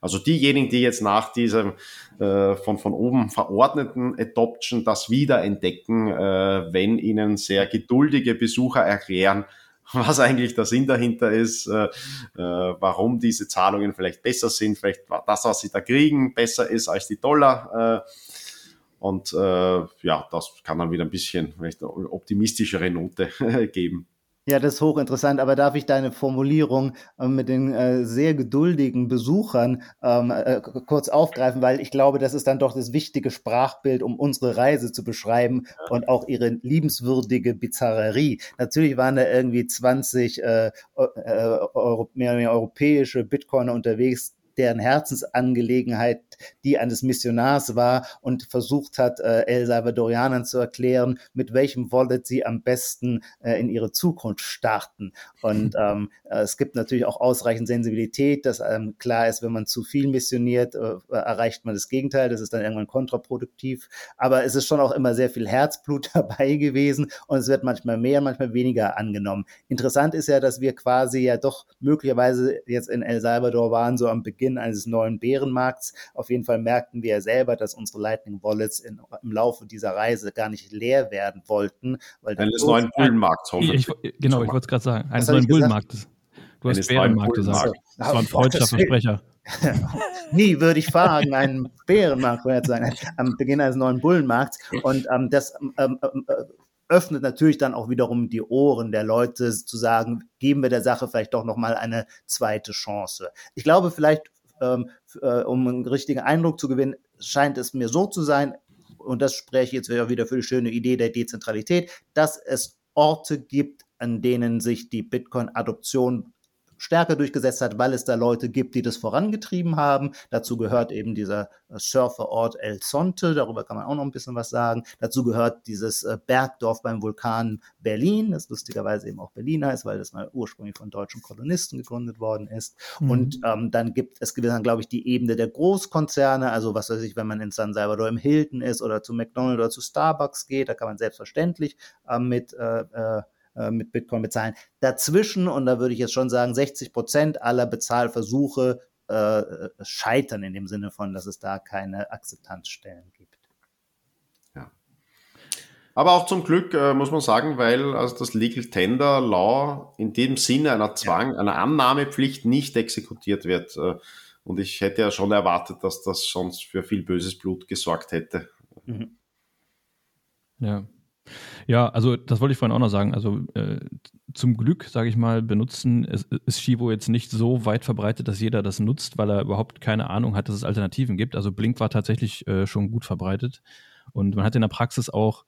Also diejenigen, die jetzt nach diesem äh, von, von oben verordneten Adoption das wiederentdecken, äh, wenn ihnen sehr geduldige Besucher erklären, (laughs) was eigentlich der Sinn dahinter ist, äh, äh, warum diese Zahlungen vielleicht besser sind, vielleicht das, was sie da kriegen, besser ist als die Dollar. Äh, und äh, ja, das kann dann wieder ein bisschen eine optimistischere Note (laughs) geben. Ja, das ist hochinteressant, aber darf ich deine Formulierung äh, mit den äh, sehr geduldigen Besuchern ähm, äh, kurz aufgreifen, weil ich glaube, das ist dann doch das wichtige Sprachbild, um unsere Reise zu beschreiben und auch ihre liebenswürdige Bizarrerie. Natürlich waren da irgendwie 20 äh, äh, mehr oder weniger europäische Bitcoiner unterwegs, deren Herzensangelegenheit die eines Missionars war und versucht hat, äh, El Salvadorianern zu erklären, mit welchem Wallet sie am besten äh, in ihre Zukunft starten. Und (laughs) ähm, äh, es gibt natürlich auch ausreichend Sensibilität, dass ähm, klar ist, wenn man zu viel missioniert, äh, erreicht man das Gegenteil, das ist dann irgendwann kontraproduktiv. Aber es ist schon auch immer sehr viel Herzblut (laughs) dabei gewesen und es wird manchmal mehr, manchmal weniger angenommen. Interessant ist ja, dass wir quasi ja doch möglicherweise jetzt in El Salvador waren, so am Beginn Beginn eines neuen Bärenmarkts. Auf jeden Fall merkten wir ja selber, dass unsere Lightning Wallets in, im Laufe dieser Reise gar nicht leer werden wollten. Weil eines neuen Bullenmarkts, hoffentlich. Ich, genau, ich wollte es gerade sagen. Eines neuen Bullenmarktes. Du hast Bärenmarkt gesagt. (laughs) Das war ein freudscher Versprecher. (laughs) Nie würde ich fragen, einen Bärenmarkt, würde ich sagen, am Beginn eines neuen Bullenmarkts. Und ähm, das ähm, ähm, äh, öffnet natürlich dann auch wiederum die Ohren der Leute zu sagen, geben wir der Sache vielleicht doch nochmal eine zweite Chance. Ich glaube vielleicht, ähm, äh, um einen richtigen Eindruck zu gewinnen, scheint es mir so zu sein, und das spreche ich jetzt wieder für die schöne Idee der Dezentralität, dass es Orte gibt, an denen sich die Bitcoin-Adoption stärker durchgesetzt hat, weil es da Leute gibt, die das vorangetrieben haben. Dazu gehört eben dieser äh, Surferort El Sonte, darüber kann man auch noch ein bisschen was sagen. Dazu gehört dieses äh, Bergdorf beim Vulkan Berlin, das lustigerweise eben auch Berliner ist, weil das mal ursprünglich von deutschen Kolonisten gegründet worden ist. Mhm. Und ähm, dann gibt es dann, glaube ich, die Ebene der Großkonzerne, also was weiß ich, wenn man in San Salvador im Hilton ist oder zu McDonald's oder zu Starbucks geht, da kann man selbstverständlich äh, mit äh, äh äh, mit Bitcoin bezahlen. Dazwischen, und da würde ich jetzt schon sagen, 60 Prozent aller Bezahlversuche äh, scheitern in dem Sinne von, dass es da keine Akzeptanzstellen gibt. Ja. Aber auch zum Glück äh, muss man sagen, weil also das Legal Tender Law in dem Sinne einer Zwang, ja. einer Annahmepflicht nicht exekutiert wird. Äh, und ich hätte ja schon erwartet, dass das sonst für viel böses Blut gesorgt hätte. Mhm. Ja, ja, also das wollte ich vorhin auch noch sagen. Also äh, zum Glück, sage ich mal, benutzen ist, ist Shivo jetzt nicht so weit verbreitet, dass jeder das nutzt, weil er überhaupt keine Ahnung hat, dass es Alternativen gibt. Also Blink war tatsächlich äh, schon gut verbreitet. Und man hat in der Praxis auch,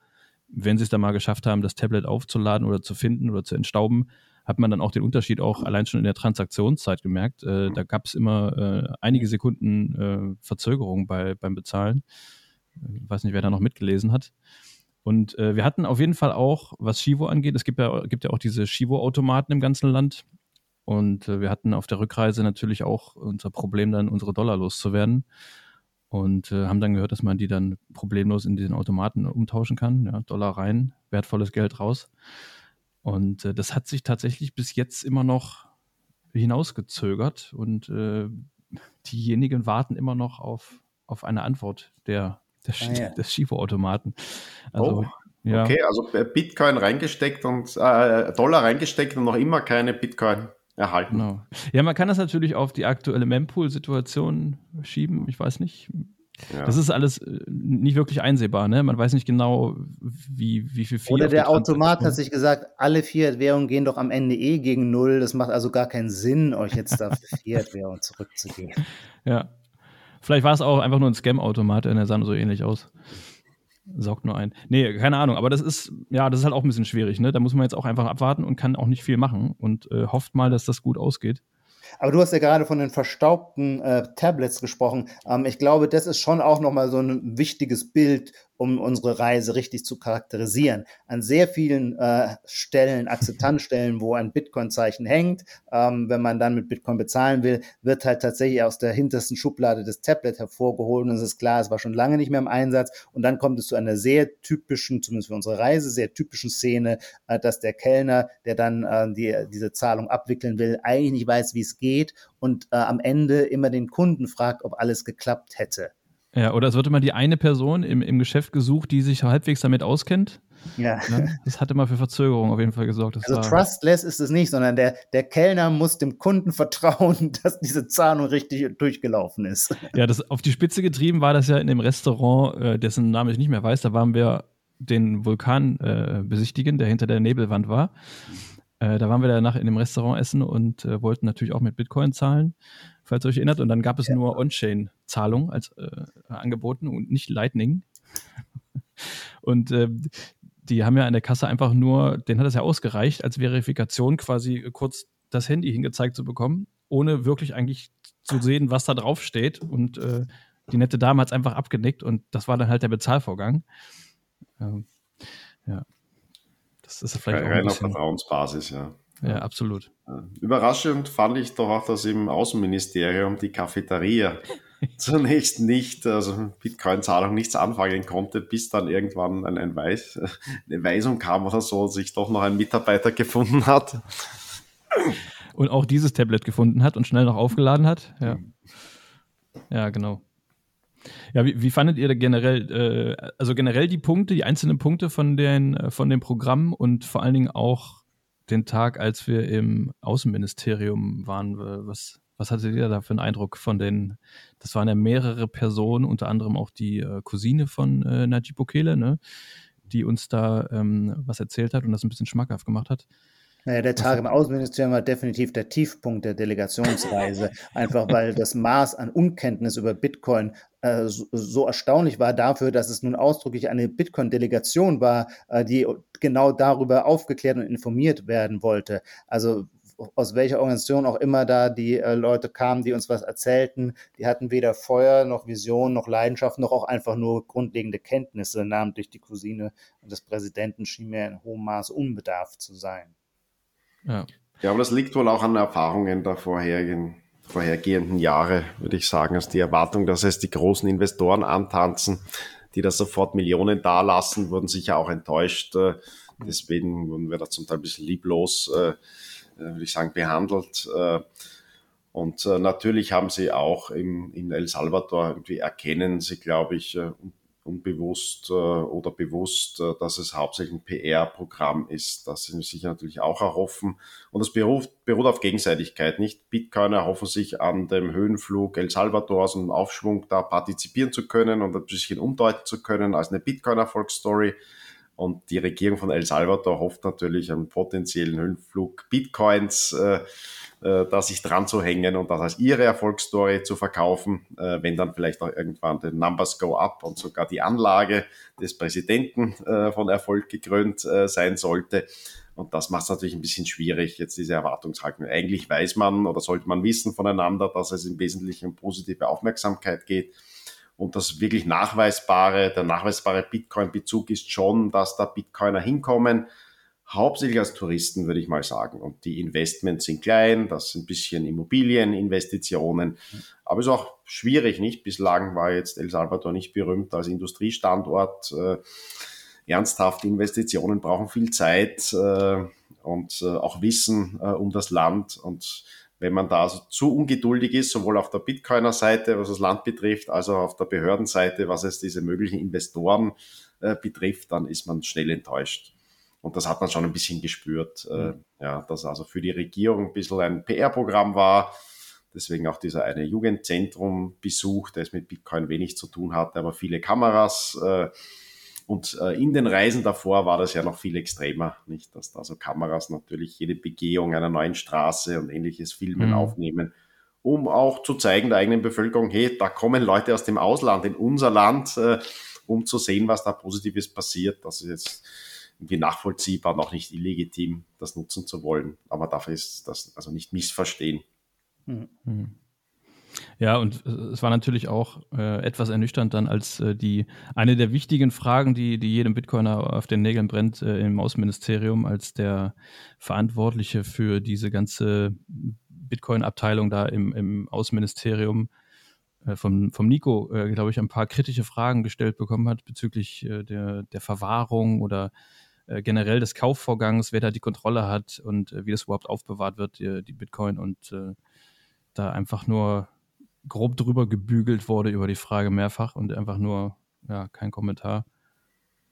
wenn sie es da mal geschafft haben, das Tablet aufzuladen oder zu finden oder zu entstauben, hat man dann auch den Unterschied auch allein schon in der Transaktionszeit gemerkt. Äh, da gab es immer äh, einige Sekunden äh, Verzögerung bei, beim Bezahlen. Ich weiß nicht, wer da noch mitgelesen hat. Und äh, wir hatten auf jeden Fall auch, was Shivo angeht, es gibt ja, gibt ja auch diese Shivo-Automaten im ganzen Land. Und äh, wir hatten auf der Rückreise natürlich auch unser Problem, dann unsere Dollar loszuwerden. Und äh, haben dann gehört, dass man die dann problemlos in diesen Automaten umtauschen kann. Ja, Dollar rein, wertvolles Geld raus. Und äh, das hat sich tatsächlich bis jetzt immer noch hinausgezögert. Und äh, diejenigen warten immer noch auf, auf eine Antwort der des, ah, ja. des Schifo-Automaten. Also, oh. Ja. Okay, also Bitcoin reingesteckt und äh, Dollar reingesteckt und noch immer keine Bitcoin erhalten. Genau. Ja, man kann das natürlich auf die aktuelle Mempool-Situation schieben. Ich weiß nicht. Ja. Das ist alles äh, nicht wirklich einsehbar, ne? Man weiß nicht genau, wie, wie viel Oder der Automat hat sich gesagt, alle Fiat-Währungen gehen doch am Ende eh gegen Null. Das macht also gar keinen Sinn, euch jetzt da (laughs) Fiat-Währung zurückzugeben. Ja, Vielleicht war es auch einfach nur ein Scam-Automat, der sah so ähnlich aus. Saugt nur ein. Nee, keine Ahnung, aber das ist, ja, das ist halt auch ein bisschen schwierig, ne? Da muss man jetzt auch einfach abwarten und kann auch nicht viel machen und äh, hofft mal, dass das gut ausgeht. Aber du hast ja gerade von den verstaubten äh, Tablets gesprochen. Ähm, ich glaube, das ist schon auch nochmal so ein wichtiges Bild, um unsere Reise richtig zu charakterisieren. An sehr vielen äh, Stellen, Akzeptanzstellen, wo ein Bitcoin-Zeichen hängt, ähm, wenn man dann mit Bitcoin bezahlen will, wird halt tatsächlich aus der hintersten Schublade des Tablet hervorgeholt und es ist klar, es war schon lange nicht mehr im Einsatz und dann kommt es zu einer sehr typischen, zumindest für unsere Reise, sehr typischen Szene, äh, dass der Kellner, der dann äh, die, diese Zahlung abwickeln will, eigentlich nicht weiß, wie es geht und äh, am Ende immer den Kunden fragt, ob alles geklappt hätte. Ja, oder es wird immer die eine Person im, im Geschäft gesucht, die sich halbwegs damit auskennt. Ja. ja das hat immer für Verzögerung auf jeden Fall gesorgt. Also trustless ist es nicht, sondern der, der Kellner muss dem Kunden vertrauen, (laughs) dass diese Zahlung richtig durchgelaufen ist. Ja, das auf die Spitze getrieben war das ja in dem Restaurant, äh, dessen Name ich nicht mehr weiß. Da waren wir den Vulkan äh, besichtigen, der hinter der Nebelwand war. Äh, da waren wir danach in dem Restaurant essen und äh, wollten natürlich auch mit Bitcoin zahlen falls ihr euch erinnert. Und dann gab es ja. nur On-Chain-Zahlung als äh, angeboten und nicht Lightning. (laughs) und äh, die haben ja an der Kasse einfach nur, den hat es ja ausgereicht, als Verifikation quasi kurz das Handy hingezeigt zu bekommen, ohne wirklich eigentlich zu sehen, was da drauf steht. Und äh, die nette Dame hat es einfach abgenickt und das war dann halt der Bezahlvorgang. Ähm, ja. Das ist vielleicht Rein auch ein bisschen, auf Vertrauensbasis, ja. Ja, absolut. Überraschend fand ich doch auch, dass im Außenministerium die Cafeteria (laughs) zunächst nicht, also Bitcoin-Zahlung nichts anfangen konnte, bis dann irgendwann ein, ein Weiß, (laughs) eine Weisung kam oder so, sich doch noch ein Mitarbeiter gefunden hat. Und auch dieses Tablet gefunden hat und schnell noch aufgeladen hat. Ja, ja genau. Ja, wie, wie fandet ihr generell, äh, also generell die Punkte, die einzelnen Punkte von den, äh, von dem Programm und vor allen Dingen auch den Tag, als wir im Außenministerium waren. Was, was hattet ihr da für einen Eindruck von den, das waren ja mehrere Personen, unter anderem auch die äh, Cousine von äh, Najib Bukele, ne? die uns da ähm, was erzählt hat und das ein bisschen schmackhaft gemacht hat. Naja, der Tag im Außenministerium war definitiv der Tiefpunkt der Delegationsreise, (laughs) einfach weil das Maß an Unkenntnis über Bitcoin äh, so, so, erstaunlich war dafür, dass es nun ausdrücklich eine Bitcoin-Delegation war, äh, die genau darüber aufgeklärt und informiert werden wollte. Also aus welcher Organisation auch immer da die äh, Leute kamen, die uns was erzählten, die hatten weder Feuer noch Vision noch Leidenschaft noch auch einfach nur grundlegende Kenntnisse, namentlich die Cousine des Präsidenten schien mir in hohem Maß unbedarft zu sein. Ja. ja, aber das liegt wohl auch an Erfahrungen der vorherigen, vorhergehenden Jahre, würde ich sagen. Also die Erwartung, dass es die großen Investoren antanzen, die da sofort Millionen dalassen, wurden sicher auch enttäuscht. Äh, deswegen wurden wir da zum Teil ein bisschen lieblos, äh, äh, würde ich sagen, behandelt. Und natürlich haben sie auch in, in El Salvador irgendwie erkennen sie, glaube ich, unbewusst äh, oder bewusst, äh, dass es hauptsächlich ein PR-Programm ist. Das sie sich natürlich auch erhoffen. Und das beruht, beruht auf Gegenseitigkeit. Nicht Bitcoiner erhoffen sich an dem Höhenflug El Salvadors und Aufschwung da partizipieren zu können und ein bisschen umdeuten zu können als eine Bitcoin-Erfolgsstory. Und die Regierung von El Salvador hofft natürlich einen potenziellen Höhenflug Bitcoins. Äh, äh, da sich dran zu hängen und das als ihre Erfolgsstory zu verkaufen, äh, wenn dann vielleicht auch irgendwann die Numbers go up und sogar die Anlage des Präsidenten äh, von Erfolg gekrönt äh, sein sollte. Und das macht es natürlich ein bisschen schwierig, jetzt diese Erwartungshaltung. Eigentlich weiß man oder sollte man wissen voneinander, dass es im Wesentlichen um positive Aufmerksamkeit geht. Und das wirklich nachweisbare, der nachweisbare Bitcoin-Bezug ist schon, dass da Bitcoiner hinkommen, hauptsächlich als Touristen, würde ich mal sagen. Und die Investments sind klein, das sind ein bisschen Immobilieninvestitionen, aber es ist auch schwierig, nicht? Bislang war jetzt El Salvador nicht berühmt als Industriestandort. Äh, ernsthafte Investitionen brauchen viel Zeit äh, und äh, auch Wissen äh, um das Land. Und wenn man da also zu ungeduldig ist, sowohl auf der Bitcoiner-Seite, was das Land betrifft, als auch auf der Behördenseite, was es diese möglichen Investoren äh, betrifft, dann ist man schnell enttäuscht. Und das hat man schon ein bisschen gespürt, äh, mhm. ja, dass also für die Regierung ein bisschen ein PR-Programm war. Deswegen auch dieser eine Jugendzentrum-Besuch, der es mit Bitcoin wenig zu tun hatte, aber viele Kameras. Äh, und äh, in den Reisen davor war das ja noch viel extremer, nicht, dass da so Kameras natürlich jede Begehung einer neuen Straße und ähnliches Filmen mhm. aufnehmen, um auch zu zeigen der eigenen Bevölkerung, hey, da kommen Leute aus dem Ausland in unser Land, äh, um zu sehen, was da Positives passiert. Das ist jetzt irgendwie nachvollziehbar, noch nicht illegitim, das nutzen zu wollen. Aber dafür ist das also nicht missverstehen. Mhm. Ja, und es war natürlich auch äh, etwas ernüchternd dann, als äh, die eine der wichtigen Fragen, die, die jedem Bitcoiner auf den Nägeln brennt äh, im Außenministerium, als der Verantwortliche für diese ganze Bitcoin-Abteilung da im, im Außenministerium äh, vom, vom Nico, äh, glaube ich, ein paar kritische Fragen gestellt bekommen hat bezüglich äh, der, der Verwahrung oder äh, generell des Kaufvorgangs, wer da die Kontrolle hat und äh, wie das überhaupt aufbewahrt wird, die, die Bitcoin und äh, da einfach nur grob drüber gebügelt wurde über die Frage mehrfach und einfach nur, ja, kein Kommentar.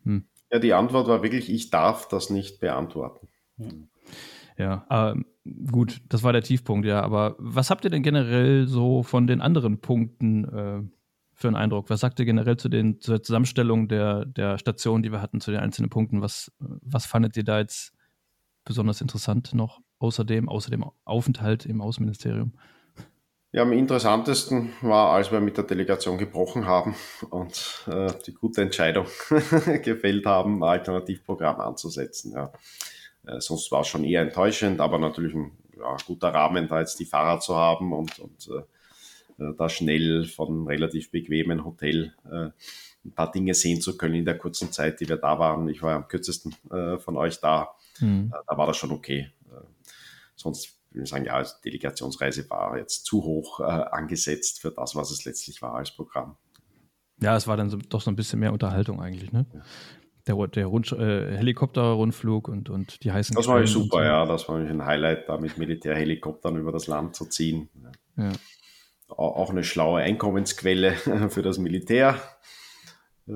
Hm. Ja, die Antwort war wirklich, ich darf das nicht beantworten. Hm. Ja, ähm, gut, das war der Tiefpunkt, ja. Aber was habt ihr denn generell so von den anderen Punkten äh, für einen Eindruck? Was sagt ihr generell zu den, zur Zusammenstellung der, der Stationen, die wir hatten, zu den einzelnen Punkten? Was, was fandet ihr da jetzt besonders interessant noch außerdem, außer dem Aufenthalt im Außenministerium? Ja, am interessantesten war, als wir mit der Delegation gebrochen haben und äh, die gute Entscheidung (laughs) gefällt haben, ein Alternativprogramm anzusetzen. Ja. Äh, sonst war es schon eher enttäuschend, aber natürlich ein ja, guter Rahmen, da jetzt die Fahrer zu haben und, und äh, da schnell von relativ bequemen Hotel äh, ein paar Dinge sehen zu können in der kurzen Zeit, die wir da waren. Ich war am kürzesten äh, von euch da. Mhm. da war das schon okay. sonst würde ich sagen, ja, die Delegationsreise war jetzt zu hoch angesetzt für das, was es letztlich war als Programm. Ja, es war dann so, doch so ein bisschen mehr Unterhaltung eigentlich, ne? Ja. Der, der Rund, äh, Helikopterrundflug und, und die heißen. Das war super, so. ja. Das war ein Highlight, da mit Militärhelikoptern über das Land zu ziehen. Ja. ja auch eine schlaue Einkommensquelle (laughs) für das Militär, äh,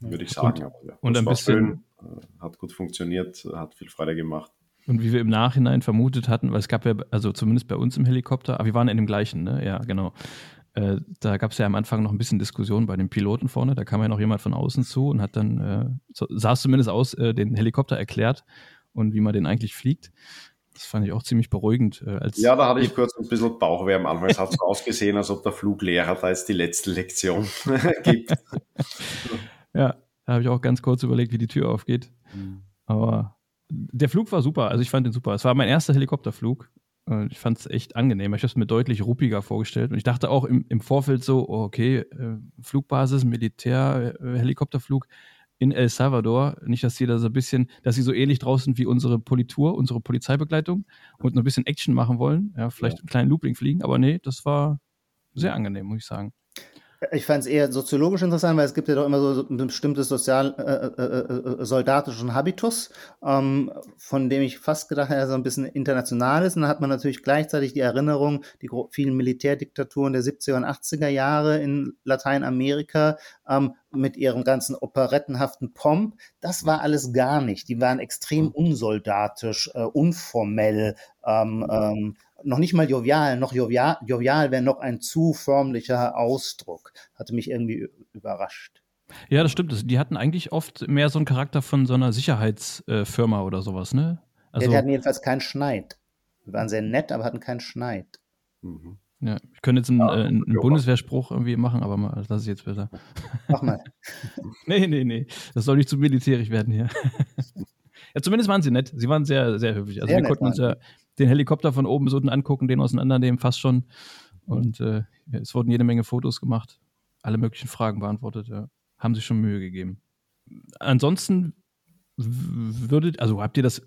würde ich sagen. Und, ja, und ein bisschen schön, äh, hat gut funktioniert, hat viel Freude gemacht. Und wie wir im Nachhinein vermutet hatten, weil es gab ja, also zumindest bei uns im Helikopter, aber wir waren in dem gleichen, ne? Ja, genau. äh, da gab es ja am Anfang noch ein bisschen Diskussion bei den Piloten vorne. Da kam ja noch jemand von außen zu und hat dann, äh, so, sah es zumindest aus, äh, den Helikopter erklärt und wie man den eigentlich fliegt. Das fand ich auch ziemlich beruhigend. Äh, als ja, da hatte ich kurz ein bisschen Bauchweh am Anfang. Es hat so (laughs) ausgesehen, als ob der Fluglehrer da jetzt die letzte Lektion (laughs) gibt. (laughs) ja, da habe ich auch ganz kurz überlegt, wie die Tür aufgeht. Mhm. Aber der Flug war super. Also ich fand den super. Es war mein erster Helikopterflug. Ich fand es echt angenehm. Ich habe es mir deutlich ruppiger vorgestellt. Und ich dachte auch im, im Vorfeld so, oh, okay, äh, Flugbasis, Militär, äh, Helikopterflug in El Salvador. Nicht, dass sie da so ein bisschen, dass sie so ähnlich draußen wie unsere Politur, unsere Polizeibegleitung und ein bisschen Action machen wollen. Ja, vielleicht ja. einen kleinen Looping fliegen, aber nee, das war sehr angenehm, muss ich sagen. Ich fand es eher soziologisch interessant, weil es gibt ja doch immer so ein bestimmtes sozial äh, äh, äh, äh, soldatischen Habitus, ähm, von dem ich fast gedacht er so ein bisschen international ist. Und dann hat man natürlich gleichzeitig die Erinnerung, die vielen Militärdiktaturen der 70er und 80er Jahre in Lateinamerika ähm, mit ihrem ganzen operettenhaften Pomp. Das war alles gar nicht. Die waren extrem unsoldatisch, äh, unformell. Ähm, ähm, noch nicht mal jovial, noch jovial, jovial wäre noch ein zu förmlicher Ausdruck. Hatte mich irgendwie überrascht. Ja, das stimmt. Die hatten eigentlich oft mehr so einen Charakter von so einer Sicherheitsfirma oder sowas, ne? Also, ja, die hatten jedenfalls keinen Schneid. Die waren sehr nett, aber hatten keinen Schneid. Mhm. Ja, ich könnte jetzt einen, ja, äh, einen Bundeswehrspruch irgendwie machen, aber mal, das ist jetzt besser. Mach mal. (laughs) nee, nee, nee. Das soll nicht zu militärisch werden hier. (laughs) ja, zumindest waren sie nett. Sie waren sehr, sehr höflich. Also sehr wir konnten uns ja den Helikopter von oben bis unten angucken, den auseinandernehmen, fast schon. Und äh, es wurden jede Menge Fotos gemacht, alle möglichen Fragen beantwortet. Ja. Haben sich schon Mühe gegeben. Ansonsten würdet, also habt ihr das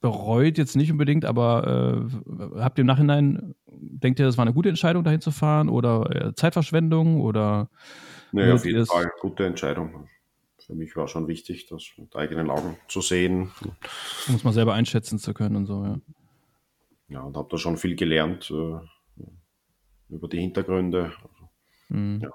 bereut jetzt nicht unbedingt, aber äh, habt ihr im Nachhinein, denkt ihr, das war eine gute Entscheidung, dahin zu fahren oder äh, Zeitverschwendung oder? Nee, auf jeden Fall gute Entscheidung für mich war schon wichtig, das mit eigenen Augen zu sehen. Muss man selber einschätzen zu können und so, ja. Ja, und habe da schon viel gelernt äh, über die Hintergründe. Mhm. Ja.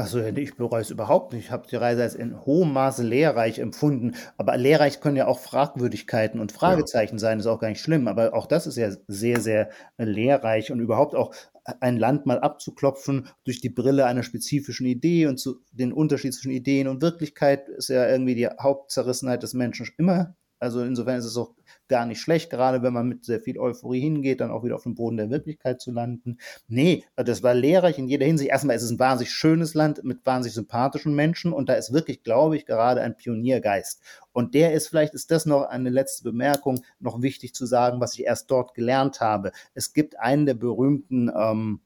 Also ich bereue es überhaupt nicht. Ich habe die Reise als in hohem Maße lehrreich empfunden. Aber lehrreich können ja auch Fragwürdigkeiten und Fragezeichen ja. sein, ist auch gar nicht schlimm. Aber auch das ist ja sehr, sehr lehrreich und überhaupt auch ein Land mal abzuklopfen durch die Brille einer spezifischen Idee und zu den Unterschied zwischen Ideen und Wirklichkeit ist ja irgendwie die Hauptzerrissenheit des Menschen immer. Also insofern ist es auch gar nicht schlecht, gerade wenn man mit sehr viel Euphorie hingeht, dann auch wieder auf dem Boden der Wirklichkeit zu landen. Nee, das war lehrreich in jeder Hinsicht. Erstmal ist es ein wahnsinnig schönes Land mit wahnsinnig sympathischen Menschen und da ist wirklich, glaube ich, gerade ein Pioniergeist. Und der ist, vielleicht ist das noch eine letzte Bemerkung, noch wichtig zu sagen, was ich erst dort gelernt habe. Es gibt einen der berühmten ähm,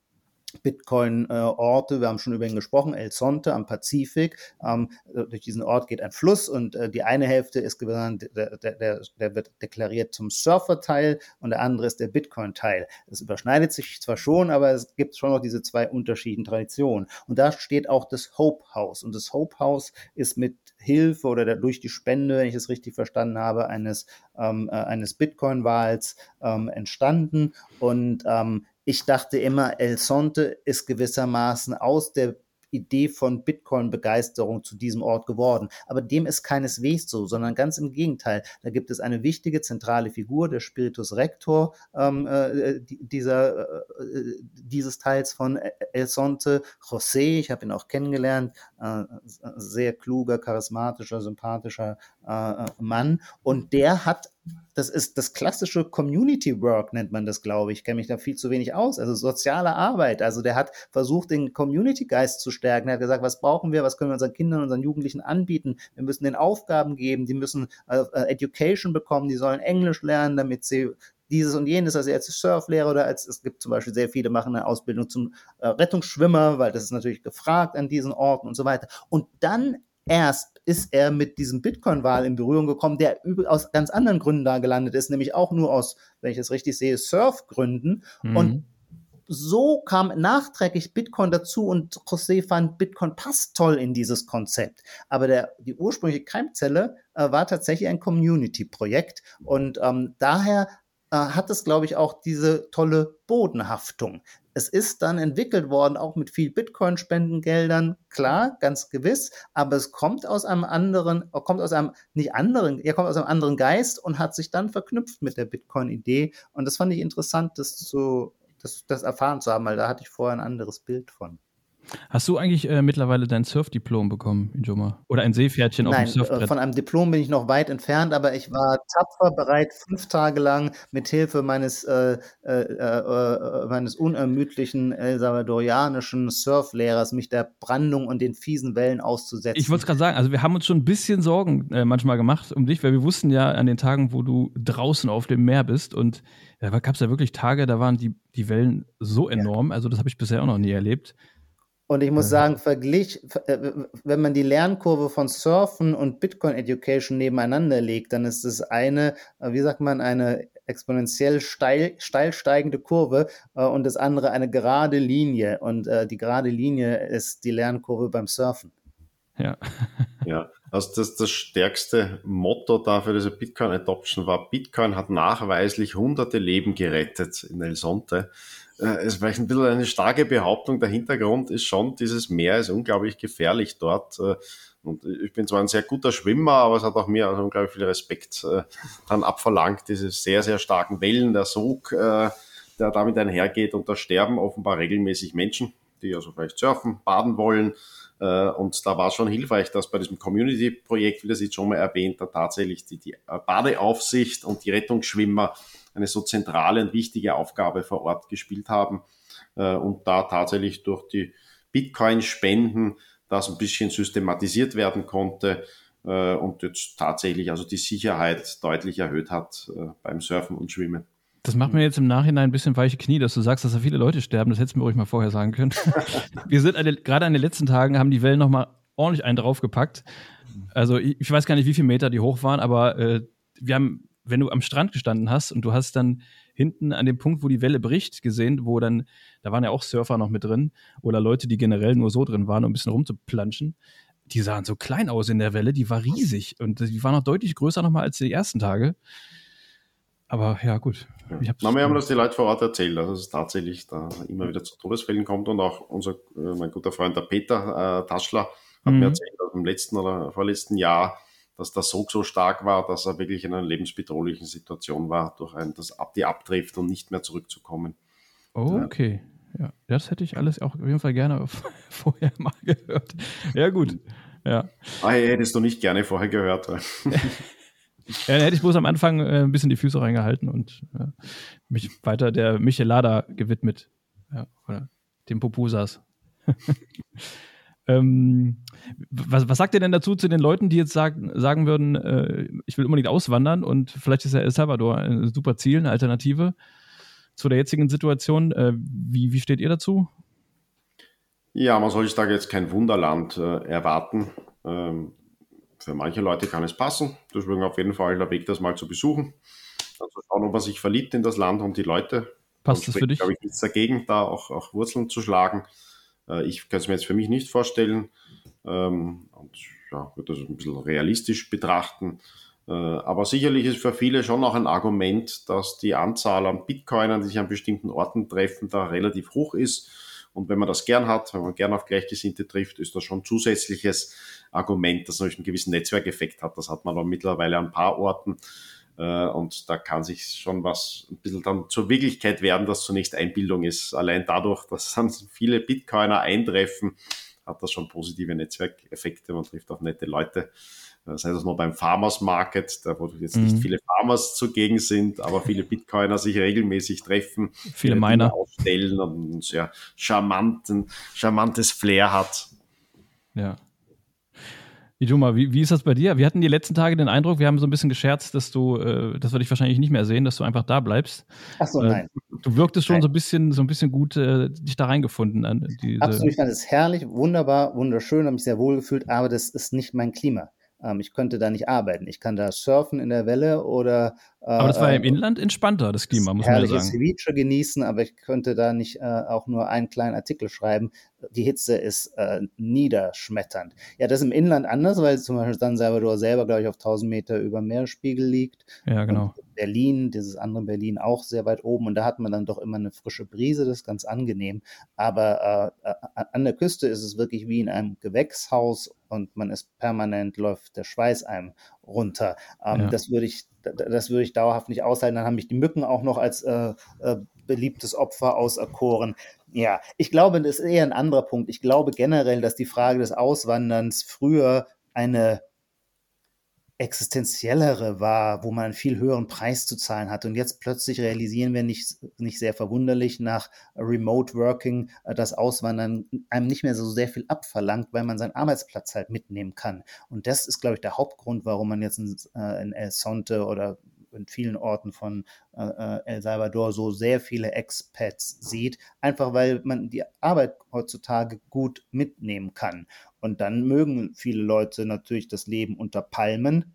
Bitcoin-Orte. Wir haben schon über ihn gesprochen, El Sonte am Pazifik. Ähm, durch diesen Ort geht ein Fluss und äh, die eine Hälfte ist der, der, der, wird deklariert zum Surfer-Teil und der andere ist der Bitcoin-Teil. Das überschneidet sich zwar schon, aber es gibt schon noch diese zwei unterschiedlichen Traditionen. Und da steht auch das Hope House. Und das Hope House ist mit Hilfe oder durch die Spende, wenn ich es richtig verstanden habe, eines, ähm, äh, eines Bitcoin-Wahls ähm, entstanden. Und ähm, ich dachte immer, El Sonte ist gewissermaßen aus der Idee von Bitcoin-Begeisterung zu diesem Ort geworden. Aber dem ist keineswegs so, sondern ganz im Gegenteil. Da gibt es eine wichtige zentrale Figur, der Spiritus Rector ähm, äh, dieser, äh, dieses Teils von El Sonte, José. Ich habe ihn auch kennengelernt. Äh, sehr kluger, charismatischer, sympathischer äh, Mann. Und der hat das ist das klassische Community Work, nennt man das, glaube ich. Ich kenne mich da viel zu wenig aus. Also soziale Arbeit. Also der hat versucht, den Community-Geist zu stärken. Er hat gesagt, was brauchen wir, was können wir unseren Kindern, unseren Jugendlichen anbieten? Wir müssen den Aufgaben geben, die müssen äh, Education bekommen, die sollen Englisch lernen, damit sie dieses und jenes, also als Surflehrer oder als, es gibt zum Beispiel sehr viele machen eine Ausbildung zum äh, Rettungsschwimmer, weil das ist natürlich gefragt an diesen Orten und so weiter. Und dann erst ist er mit diesem Bitcoin-Wahl in Berührung gekommen, der aus ganz anderen Gründen da gelandet ist, nämlich auch nur aus, wenn ich es richtig sehe, Surfgründen. Mhm. Und so kam nachträglich Bitcoin dazu und José fand, Bitcoin passt toll in dieses Konzept. Aber der, die ursprüngliche Keimzelle äh, war tatsächlich ein Community-Projekt und ähm, daher äh, hat es, glaube ich, auch diese tolle Bodenhaftung es ist dann entwickelt worden, auch mit viel Bitcoin-Spendengeldern, klar, ganz gewiss, aber es kommt aus einem anderen, kommt aus einem, nicht anderen, er kommt aus einem anderen Geist und hat sich dann verknüpft mit der Bitcoin-Idee. Und das fand ich interessant, das zu, das, das erfahren zu haben, weil da hatte ich vorher ein anderes Bild von. Hast du eigentlich äh, mittlerweile dein Surfdiplom bekommen, Joma? Oder ein Seepferdchen Nein, auf dem Surfbrett? Äh, von einem Diplom bin ich noch weit entfernt, aber ich war tapfer bereit, fünf Tage lang mit Hilfe meines, äh, äh, äh, meines unermüdlichen El Salvadorianischen Surflehrers mich der Brandung und den fiesen Wellen auszusetzen. Ich wollte es gerade sagen, also wir haben uns schon ein bisschen Sorgen äh, manchmal gemacht um dich, weil wir wussten ja an den Tagen, wo du draußen auf dem Meer bist und da gab es ja wirklich Tage, da waren die, die Wellen so enorm, ja. also das habe ich bisher auch noch nie erlebt. Und ich muss sagen, verglich, äh, wenn man die Lernkurve von Surfen und Bitcoin Education nebeneinander legt, dann ist das eine, äh, wie sagt man, eine exponentiell steil, steil steigende Kurve äh, und das andere eine gerade Linie. Und die gerade Linie ist die Lernkurve beim Surfen. Ja. (laughs) ja, also das, das stärkste Motto dafür diese Bitcoin Adoption war, Bitcoin hat nachweislich hunderte Leben gerettet in El Sonte. Äh, es war ein bisschen eine starke Behauptung. Der Hintergrund ist schon, dieses Meer ist unglaublich gefährlich dort. Äh, und ich bin zwar ein sehr guter Schwimmer, aber es hat auch mir also unglaublich viel Respekt äh, dann abverlangt, diese sehr, sehr starken Wellen, der Sog, der damit einhergeht. Und da sterben offenbar regelmäßig Menschen, die also vielleicht surfen, baden wollen. Und da war es schon hilfreich, dass bei diesem Community-Projekt, wie das jetzt schon mal erwähnt, da tatsächlich die, die Badeaufsicht und die Rettungsschwimmer eine so zentrale und wichtige Aufgabe vor Ort gespielt haben äh, und da tatsächlich durch die Bitcoin-Spenden das ein bisschen systematisiert werden konnte äh, und jetzt tatsächlich also die Sicherheit deutlich erhöht hat äh, beim Surfen und Schwimmen. Das macht mir jetzt im Nachhinein ein bisschen weiche Knie, dass du sagst, dass da viele Leute sterben. Das hättest du mir ruhig mal vorher sagen können. (laughs) Wir sind eine, gerade an den letzten Tagen, haben die Wellen nochmal ordentlich einen draufgepackt. Also ich, ich, weiß gar nicht, wie viele Meter die hoch waren, aber äh, wir haben wenn du am Strand gestanden hast und du hast dann hinten an dem Punkt, wo die Welle bricht, gesehen, wo dann, da waren ja auch Surfer noch mit drin oder Leute, die generell nur so drin waren, um ein bisschen rumzuplanschen. Die sahen so klein aus in der Welle, die war riesig und die war noch deutlich größer nochmal als die ersten Tage. Aber ja, gut. Ich Na, wir haben das die Leute vor Ort erzählt, dass es tatsächlich da immer wieder zu Todesfällen kommt und auch unser, äh, mein guter Freund der Peter äh, Taschler hat mhm. mir erzählt, dass im letzten oder vorletzten Jahr dass der Sog so stark war, dass er wirklich in einer lebensbedrohlichen Situation war, durch ein, das die abtrifft und nicht mehr zurückzukommen. Oh, okay. Ja, das hätte ich alles auch auf jeden Fall gerne (laughs) vorher mal gehört. Ja, gut. Ja. Ah, hättest du nicht gerne vorher gehört. (laughs) ja, dann hätte ich bloß am Anfang äh, ein bisschen die Füße reingehalten und ja, mich weiter der Michelada gewidmet. Ja, oder dem Popusas. (laughs) Ähm, was, was sagt ihr denn dazu zu den Leuten, die jetzt sagen, sagen würden, äh, ich will unbedingt auswandern und vielleicht ist ja El Salvador ein super Ziel, eine Alternative zu der jetzigen Situation? Äh, wie, wie steht ihr dazu? Ja, man soll sich da jetzt kein Wunderland äh, erwarten. Ähm, für manche Leute kann es passen. Deswegen auf jeden Fall der Weg, das mal zu besuchen. Also schauen, ob man sich verliebt in das Land und die Leute. Passt das für dich? glaube ich, nichts dagegen, da auch, auch Wurzeln zu schlagen. Äh, ich kann es mir jetzt für mich nicht vorstellen ähm, und ja, würde das ein bisschen realistisch betrachten. Äh, aber sicherlich ist für viele schon noch ein Argument, dass die Anzahl an Bitcoinern, die sich an bestimmten Orten treffen, da relativ hoch ist. Und wenn man das gern hat, wenn man gern auf Gleichgesinnte trifft, ist das schon ein zusätzliches Argument, das natürlich einen gewissen Netzwerkeffekt hat. Das hat man aber mittlerweile an ein paar Orten. Äh, und da kann sich schon was ein bisschen dann zur Wirklichkeit werden, dass zunächst Einbildung ist. Allein dadurch, dass dann viele Bitcoiner eintreffen, hat das schon positive Netzwerkeffekte. Man trifft auch nette Leute. Das heißt, es noch beim Farmers Market, da wo jetzt nicht mhm. viele Farmers zugegen sind, aber viele Bitcoiner sich regelmäßig treffen, viele Miner aufstellen und ein sehr charmanten, charmantes Flair hat. Ja. Ijuma, wie, wie ist das bei dir? Wir hatten die letzten Tage den Eindruck, wir haben so ein bisschen gescherzt, dass du, äh, das würde ich wahrscheinlich nicht mehr sehen, dass du einfach da bleibst. Ach so, äh, nein. Du wirktest schon nein. so ein bisschen, so ein bisschen gut äh, dich da reingefunden. An diese Absolut, ich fand es herrlich, wunderbar, wunderschön, habe mich sehr wohl gefühlt, aber das ist nicht mein Klima. Ähm, ich könnte da nicht arbeiten. Ich kann da surfen in der Welle oder. Aber das war ja im äh, Inland entspannter, das Klima, muss man ja sagen. Ceviche genießen, aber ich könnte da nicht äh, auch nur einen kleinen Artikel schreiben. Die Hitze ist äh, niederschmetternd. Ja, das ist im Inland anders, weil zum Beispiel San Salvador selber, glaube ich, auf 1000 Meter über Meeresspiegel liegt. Ja, genau. Und Berlin, dieses andere Berlin, auch sehr weit oben. Und da hat man dann doch immer eine frische Brise, das ist ganz angenehm. Aber äh, an der Küste ist es wirklich wie in einem Gewächshaus und man ist permanent, läuft der Schweiß einem runter. Ähm, ja. Das würde ich das würde ich dauerhaft nicht aushalten. Dann haben mich die Mücken auch noch als äh, äh, beliebtes Opfer auserkoren. Ja, ich glaube, das ist eher ein anderer Punkt. Ich glaube generell, dass die Frage des Auswanderns früher eine existenziellere war, wo man einen viel höheren Preis zu zahlen hat. Und jetzt plötzlich realisieren wir nicht, nicht sehr verwunderlich nach Remote Working, äh, dass Auswandern einem nicht mehr so sehr viel abverlangt, weil man seinen Arbeitsplatz halt mitnehmen kann. Und das ist, glaube ich, der Hauptgrund, warum man jetzt in, äh, in El Sonte oder in vielen Orten von äh, äh, El Salvador so sehr viele Expats sieht, einfach weil man die Arbeit heutzutage gut mitnehmen kann. Und dann mögen viele Leute natürlich das Leben unter Palmen.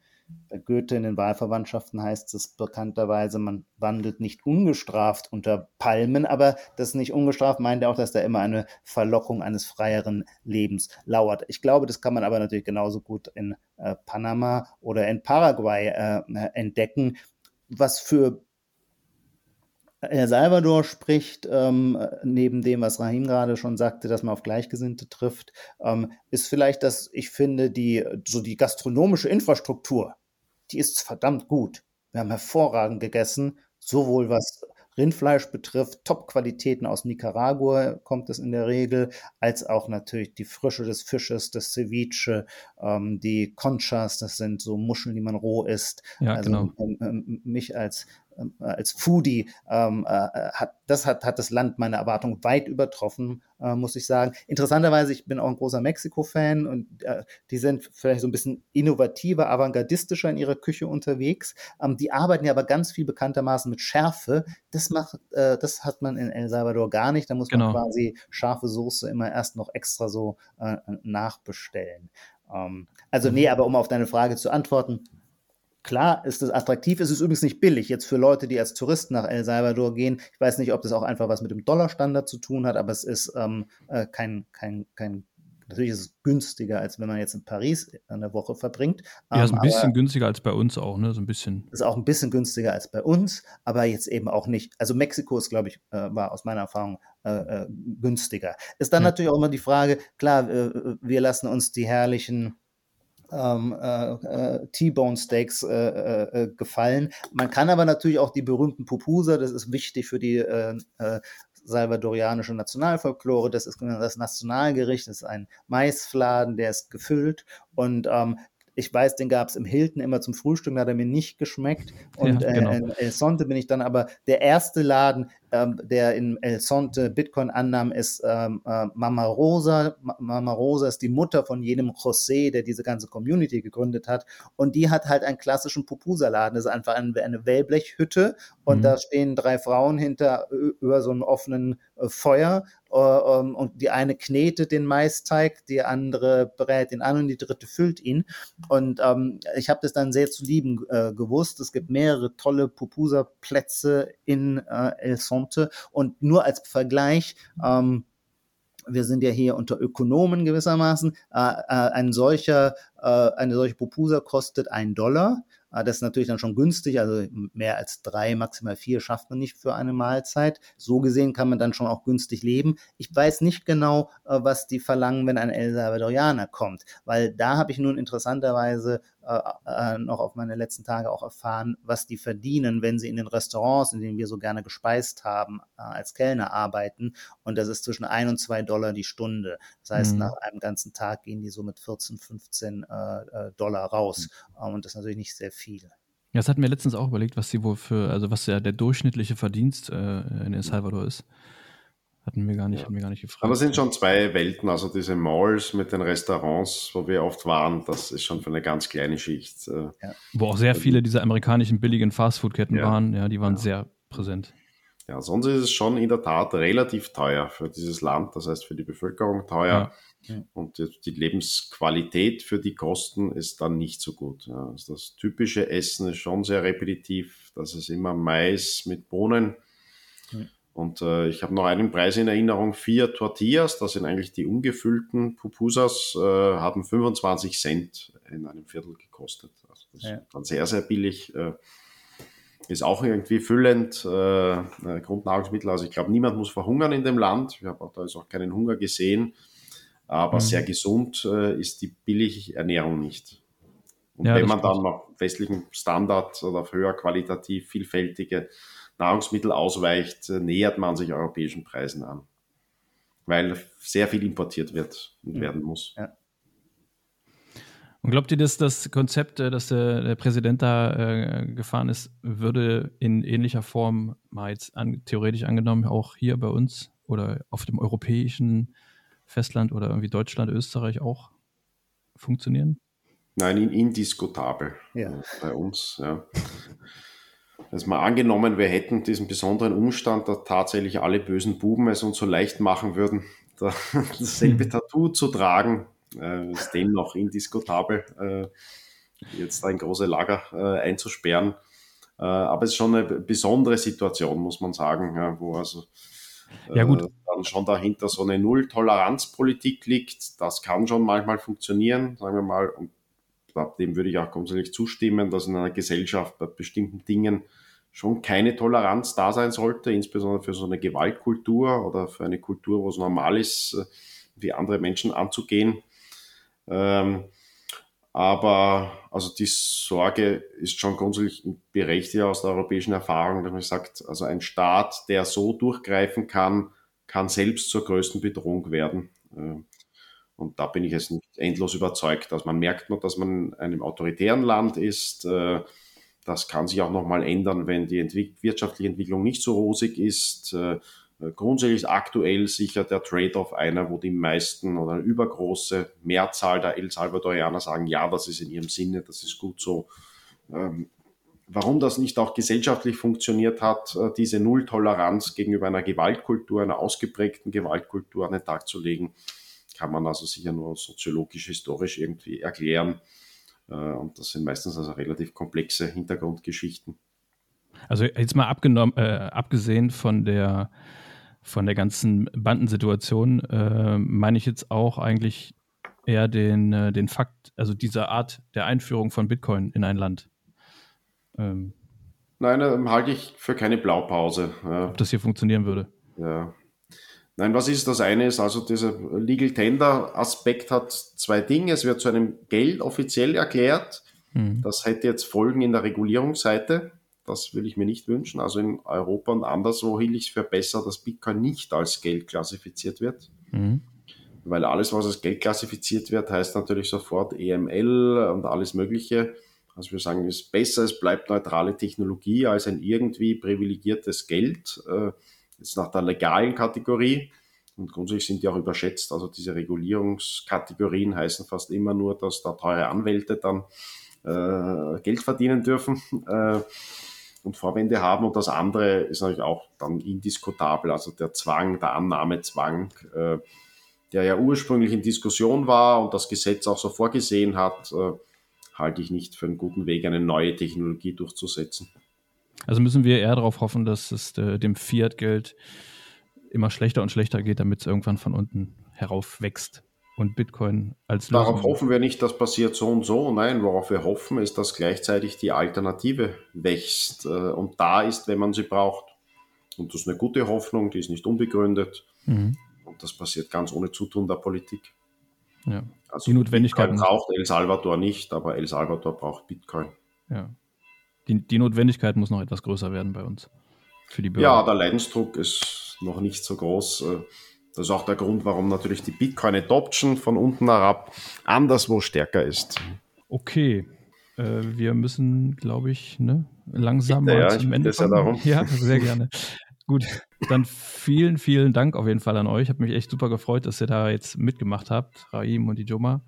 Bei Goethe in den Wahlverwandtschaften heißt es bekannterweise, man wandelt nicht ungestraft unter Palmen, aber das nicht ungestraft meint ja auch, dass da immer eine Verlockung eines freieren Lebens lauert. Ich glaube, das kann man aber natürlich genauso gut in äh, Panama oder in Paraguay äh, entdecken, was für El Salvador spricht, ähm, neben dem, was Rahim gerade schon sagte, dass man auf Gleichgesinnte trifft, ähm, ist vielleicht, dass ich finde, die, so die gastronomische Infrastruktur, die ist verdammt gut. Wir haben hervorragend gegessen, sowohl was Rindfleisch betrifft, Top-Qualitäten aus Nicaragua kommt es in der Regel, als auch natürlich die Frische des Fisches, das Ceviche, ähm, die Conchas, das sind so Muscheln, die man roh isst. Ja, also genau. ähm, ähm, mich als als Foodie ähm, äh, hat das hat, hat das Land meine Erwartungen weit übertroffen, äh, muss ich sagen. Interessanterweise, ich bin auch ein großer Mexiko-Fan und äh, die sind vielleicht so ein bisschen innovativer, avantgardistischer in ihrer Küche unterwegs. Ähm, die arbeiten ja aber ganz viel bekanntermaßen mit Schärfe. Das macht, äh, das hat man in El Salvador gar nicht. Da muss genau. man quasi scharfe Soße immer erst noch extra so äh, nachbestellen. Ähm, also nee, aber um auf deine Frage zu antworten, Klar ist es attraktiv, es ist übrigens nicht billig. Jetzt für Leute, die als Touristen nach El Salvador gehen, ich weiß nicht, ob das auch einfach was mit dem Dollarstandard zu tun hat, aber es ist ähm, äh, kein, kein, kein, natürlich ist es günstiger, als wenn man jetzt in Paris eine Woche verbringt. Ja, ist ein bisschen günstiger als bei uns auch, ne? So ein bisschen. Ist auch ein bisschen günstiger als bei uns, aber jetzt eben auch nicht. Also Mexiko ist, glaube ich, äh, war aus meiner Erfahrung äh, äh günstiger. Ist dann ja. natürlich auch immer die Frage, klar, äh, wir lassen uns die herrlichen ähm, äh, äh, T-Bone Steaks äh, äh, äh, gefallen. Man kann aber natürlich auch die berühmten Pupusa, das ist wichtig für die äh, salvadorianische Nationalfolklore, das ist das Nationalgericht, das ist ein Maisfladen, der ist gefüllt und ähm, ich weiß, den gab es im Hilton immer zum Frühstück, da hat er mir nicht geschmeckt. Und ja, genau. äh, in El Sonte bin ich dann aber der erste Laden, ähm, der in El Sonte Bitcoin annahm, ist ähm, äh, Mama Rosa. Mama Rosa ist die Mutter von jenem José, der diese ganze Community gegründet hat. Und die hat halt einen klassischen Pupusa-Laden. Das ist einfach eine, eine Wellblechhütte und mhm. da stehen drei Frauen hinter über so einem offenen äh, Feuer äh, ähm, und die eine knetet den Maisteig, die andere brät ihn an und die dritte füllt ihn. Und ähm, ich habe das dann sehr zu lieben äh, gewusst. Es gibt mehrere tolle Pupusa-Plätze in äh, El Sonte und nur als Vergleich, ähm, wir sind ja hier unter Ökonomen gewissermaßen, äh, äh, ein solcher, äh, eine solche Pupusa kostet ein Dollar. Ah, das ist natürlich dann schon günstig, also mehr als drei, maximal vier schafft man nicht für eine Mahlzeit. So gesehen kann man dann schon auch günstig leben. Ich weiß nicht genau, äh, was die verlangen, wenn ein El Salvadorianer kommt, weil da habe ich nun interessanterweise äh, äh, noch auf meine letzten Tage auch erfahren, was die verdienen, wenn sie in den Restaurants, in denen wir so gerne gespeist haben, äh, als Kellner arbeiten. Und das ist zwischen ein und zwei Dollar die Stunde. Das heißt, mhm. nach einem ganzen Tag gehen die so mit 14, 15 äh, Dollar raus. Mhm. Und das ist natürlich nicht sehr viel. Ja, das hatten wir letztens auch überlegt, was sie wohl für, also was ja der durchschnittliche Verdienst äh, in El Salvador ist. Hatten wir gar nicht, ja. hatten wir gar nicht gefragt. Aber es sind schon zwei Welten, also diese Malls mit den Restaurants, wo wir oft waren, das ist schon für eine ganz kleine Schicht. Äh, ja. Wo auch sehr viele dieser amerikanischen billigen Fastfood-Ketten ja. waren, ja, die waren sehr präsent. Ja, sonst ist es schon in der Tat relativ teuer für dieses Land, das heißt für die Bevölkerung teuer. Und die Lebensqualität für die Kosten ist dann nicht so gut. Also das typische Essen ist schon sehr repetitiv. Das ist immer Mais mit Bohnen und äh, ich habe noch einen Preis in Erinnerung, vier Tortillas, das sind eigentlich die ungefüllten Pupusas, äh, haben 25 Cent in einem Viertel gekostet. Also das ja. ist dann sehr, sehr billig. Äh, ist auch irgendwie füllend, äh, Grundnahrungsmittel. Also ich glaube, niemand muss verhungern in dem Land. Ich habe auch da ist auch keinen Hunger gesehen. Aber mhm. sehr gesund äh, ist die billige Ernährung nicht. Und Ja, wenn man dann nach westlichen Standard oder auf höher qualitativ vielfältige Nahrungsmittel ausweicht, äh, nähert man sich europäischen Preisen an. Weil sehr viel importiert wird und Mhm. werden muss. Und glaubt ihr, dass das Konzept, äh, das der, der Präsident da äh, gefahren ist, würde in ähnlicher Form mal jetzt an, theoretisch angenommen auch hier bei uns oder auf dem europäischen Festland oder irgendwie Deutschland, Österreich auch funktionieren? Nein, in, indiskutabel Ja. bei uns. Ja. Dass mal angenommen, wir hätten diesen besonderen Umstand, dass tatsächlich alle bösen Buben es uns so leicht machen würden, da, (laughs) dasselbe Hm. Tattoo zu tragen, äh, ist dennoch indiskutabel, äh, jetzt da in große Lager äh, einzusperren. Äh, aber es ist schon eine besondere Situation, muss man sagen, ja, wo also Ja, gut. äh, dann schon dahinter so eine Null-Toleranz-Politik liegt. Das kann schon manchmal funktionieren, sagen wir mal. Und dem würde ich auch grundsätzlich zustimmen, dass in einer Gesellschaft bei bestimmten Dingen schon keine Toleranz da sein sollte, insbesondere für so eine Gewaltkultur oder für eine Kultur, wo es normal ist, äh, wie andere Menschen anzugehen. Ähm, aber also die Sorge ist schon grundsätzlich berechtigt aus der europäischen Erfahrung, dass man sagt, also ein Staat, der so durchgreifen kann, kann selbst zur größten Bedrohung werden. Äh, Und da bin ich jetzt nicht endlos überzeugt, dass man merkt nur, dass man in einem autoritären Land ist. Äh, Das kann sich auch nochmal ändern, wenn die Entwick wirtschaftliche Entwicklung nicht so rosig ist. Äh, Grundsätzlich ist aktuell sicher der Trade-off einer, wo die meisten oder eine übergroße Mehrzahl der El Salvadorianer sagen, ja, das ist in ihrem Sinne, das ist gut so. Ähm, Warum das nicht auch gesellschaftlich funktioniert hat, äh, diese Nulltoleranz gegenüber einer Gewaltkultur, einer ausgeprägten Gewaltkultur an den Tag zu legen, kann man also sicher nur soziologisch, historisch irgendwie erklären. Äh, Und das sind meistens also relativ komplexe Hintergrundgeschichten. Also jetzt mal abgenommen, äh, abgesehen von der von der ganzen Bandensituation, äh, meine ich jetzt auch eigentlich eher den, äh, den Fakt, also diese Art der Einführung von Bitcoin in ein Land. Ähm, Nein, ähm, halte ich für keine Blaupause. Ob das hier funktionieren würde. Ja. Nein, was ist das eine? Ist also dieser Legal Tender Aspekt hat zwei Dinge. Es wird zu einem Geld offiziell erklärt. Hm. Das hätte jetzt Folgen in der Regulierungsseite. Das will ich mir nicht wünschen. Also in Europa und anderswo hielt ich es für besser, dass Bitcoin nicht als Geld klassifiziert wird. Mhm. Weil alles, was als Geld klassifiziert wird, heißt natürlich sofort EML und alles Mögliche. Also wir sagen, es ist besser, es bleibt neutrale Technologie als ein irgendwie privilegiertes Geld. Äh, jetzt nach der legalen Kategorie. Und grundsätzlich sind die auch überschätzt. Also diese Regulierungskategorien heißen fast immer nur, dass da teure Anwälte dann äh, Geld verdienen dürfen (laughs) äh, und Vorwände haben. Und das andere ist natürlich auch dann indiskutabel. Also der Zwang, der Annahmezwang, äh, der ja ursprünglich in Diskussion war und das Gesetz auch so vorgesehen hat, äh, halte ich nicht für einen guten Weg, eine neue Technologie durchzusetzen. Also müssen wir eher darauf hoffen, dass es äh, dem Fiat-Geld immer schlechter und schlechter geht, damit es irgendwann von unten herauf wächst und Bitcoin als Darauf Lösung- hoffen wir nicht, das passiert so und so. Nein, worauf wir hoffen, ist, dass gleichzeitig die Alternative wächst äh, und da ist, wenn man sie braucht. Und das ist eine gute Hoffnung, die ist nicht unbegründet. Mhm. Und das passiert ganz ohne Zutun der Politik. Ja, Also Die Notwendigkeit braucht El Salvador nicht, aber El Salvador braucht Bitcoin. ja. Die, die Notwendigkeit muss noch etwas größer werden bei uns. Für die Bürger. Ja, der Leidensdruck ist noch nicht so groß. Das ist auch der Grund, warum natürlich die Bitcoin-Adoption von unten herab anderswo stärker ist. Okay. Äh, wir müssen, glaube ich, ne, langsam Bitte, mal ja, zum Ende kommen. darum. Ja, sehr gerne. Gut, dann vielen, vielen Dank auf jeden Fall an euch. Hat mich echt super gefreut, dass ihr da jetzt mitgemacht habt, Raim und die Joma.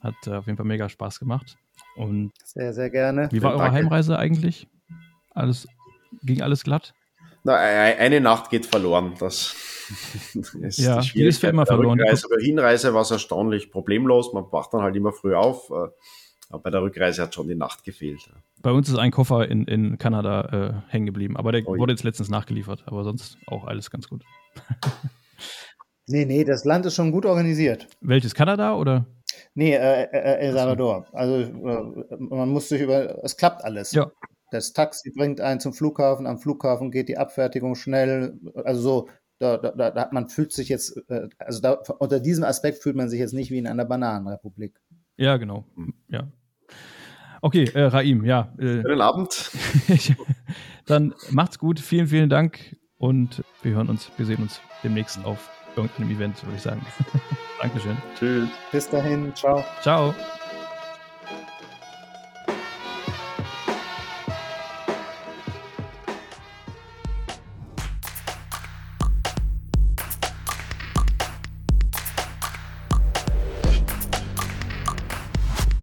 Hat äh, auf jeden Fall mega Spaß gemacht. Und Sehr, sehr gerne. wie war eure Danke. Heimreise eigentlich? Alles, ging alles glatt? Na, e- eine Nacht geht verloren. Das (laughs) ist Ja, die die ist für immer verloren. Rückreise. Bei der Hinreise war es erstaunlich problemlos. Man wacht dann halt immer früh auf. äh, Aber bei der Rückreise hat schon die Nacht gefehlt. Bei uns ist ein Koffer in, in Kanada äh, hängen geblieben, aber der Ui. wurde jetzt letztens nachgeliefert. Aber sonst auch alles ganz gut. (laughs) Nee, nee, das Land ist schon gut organisiert. Welches Kanada oder? Nee, äh, äh, El Salvador. Also äh, man muss sich über, es klappt alles. Ja. Das Taxi bringt einen zum Flughafen, am Flughafen geht die Abfertigung schnell. Also so, da, da, da hat man fühlt sich jetzt, äh, also da, unter diesem Aspekt fühlt man sich jetzt nicht wie in einer Bananenrepublik. Ja, genau. Ja. Okay, äh, Raim, ja. Äh, Schönen Abend. (laughs) dann macht's gut. Vielen, vielen Dank und wir hören uns, wir sehen uns demnächst auf irgendeinem Event, würde ich sagen. (laughs) Dankeschön. Tschüss. Bis dahin. Ciao. Ciao.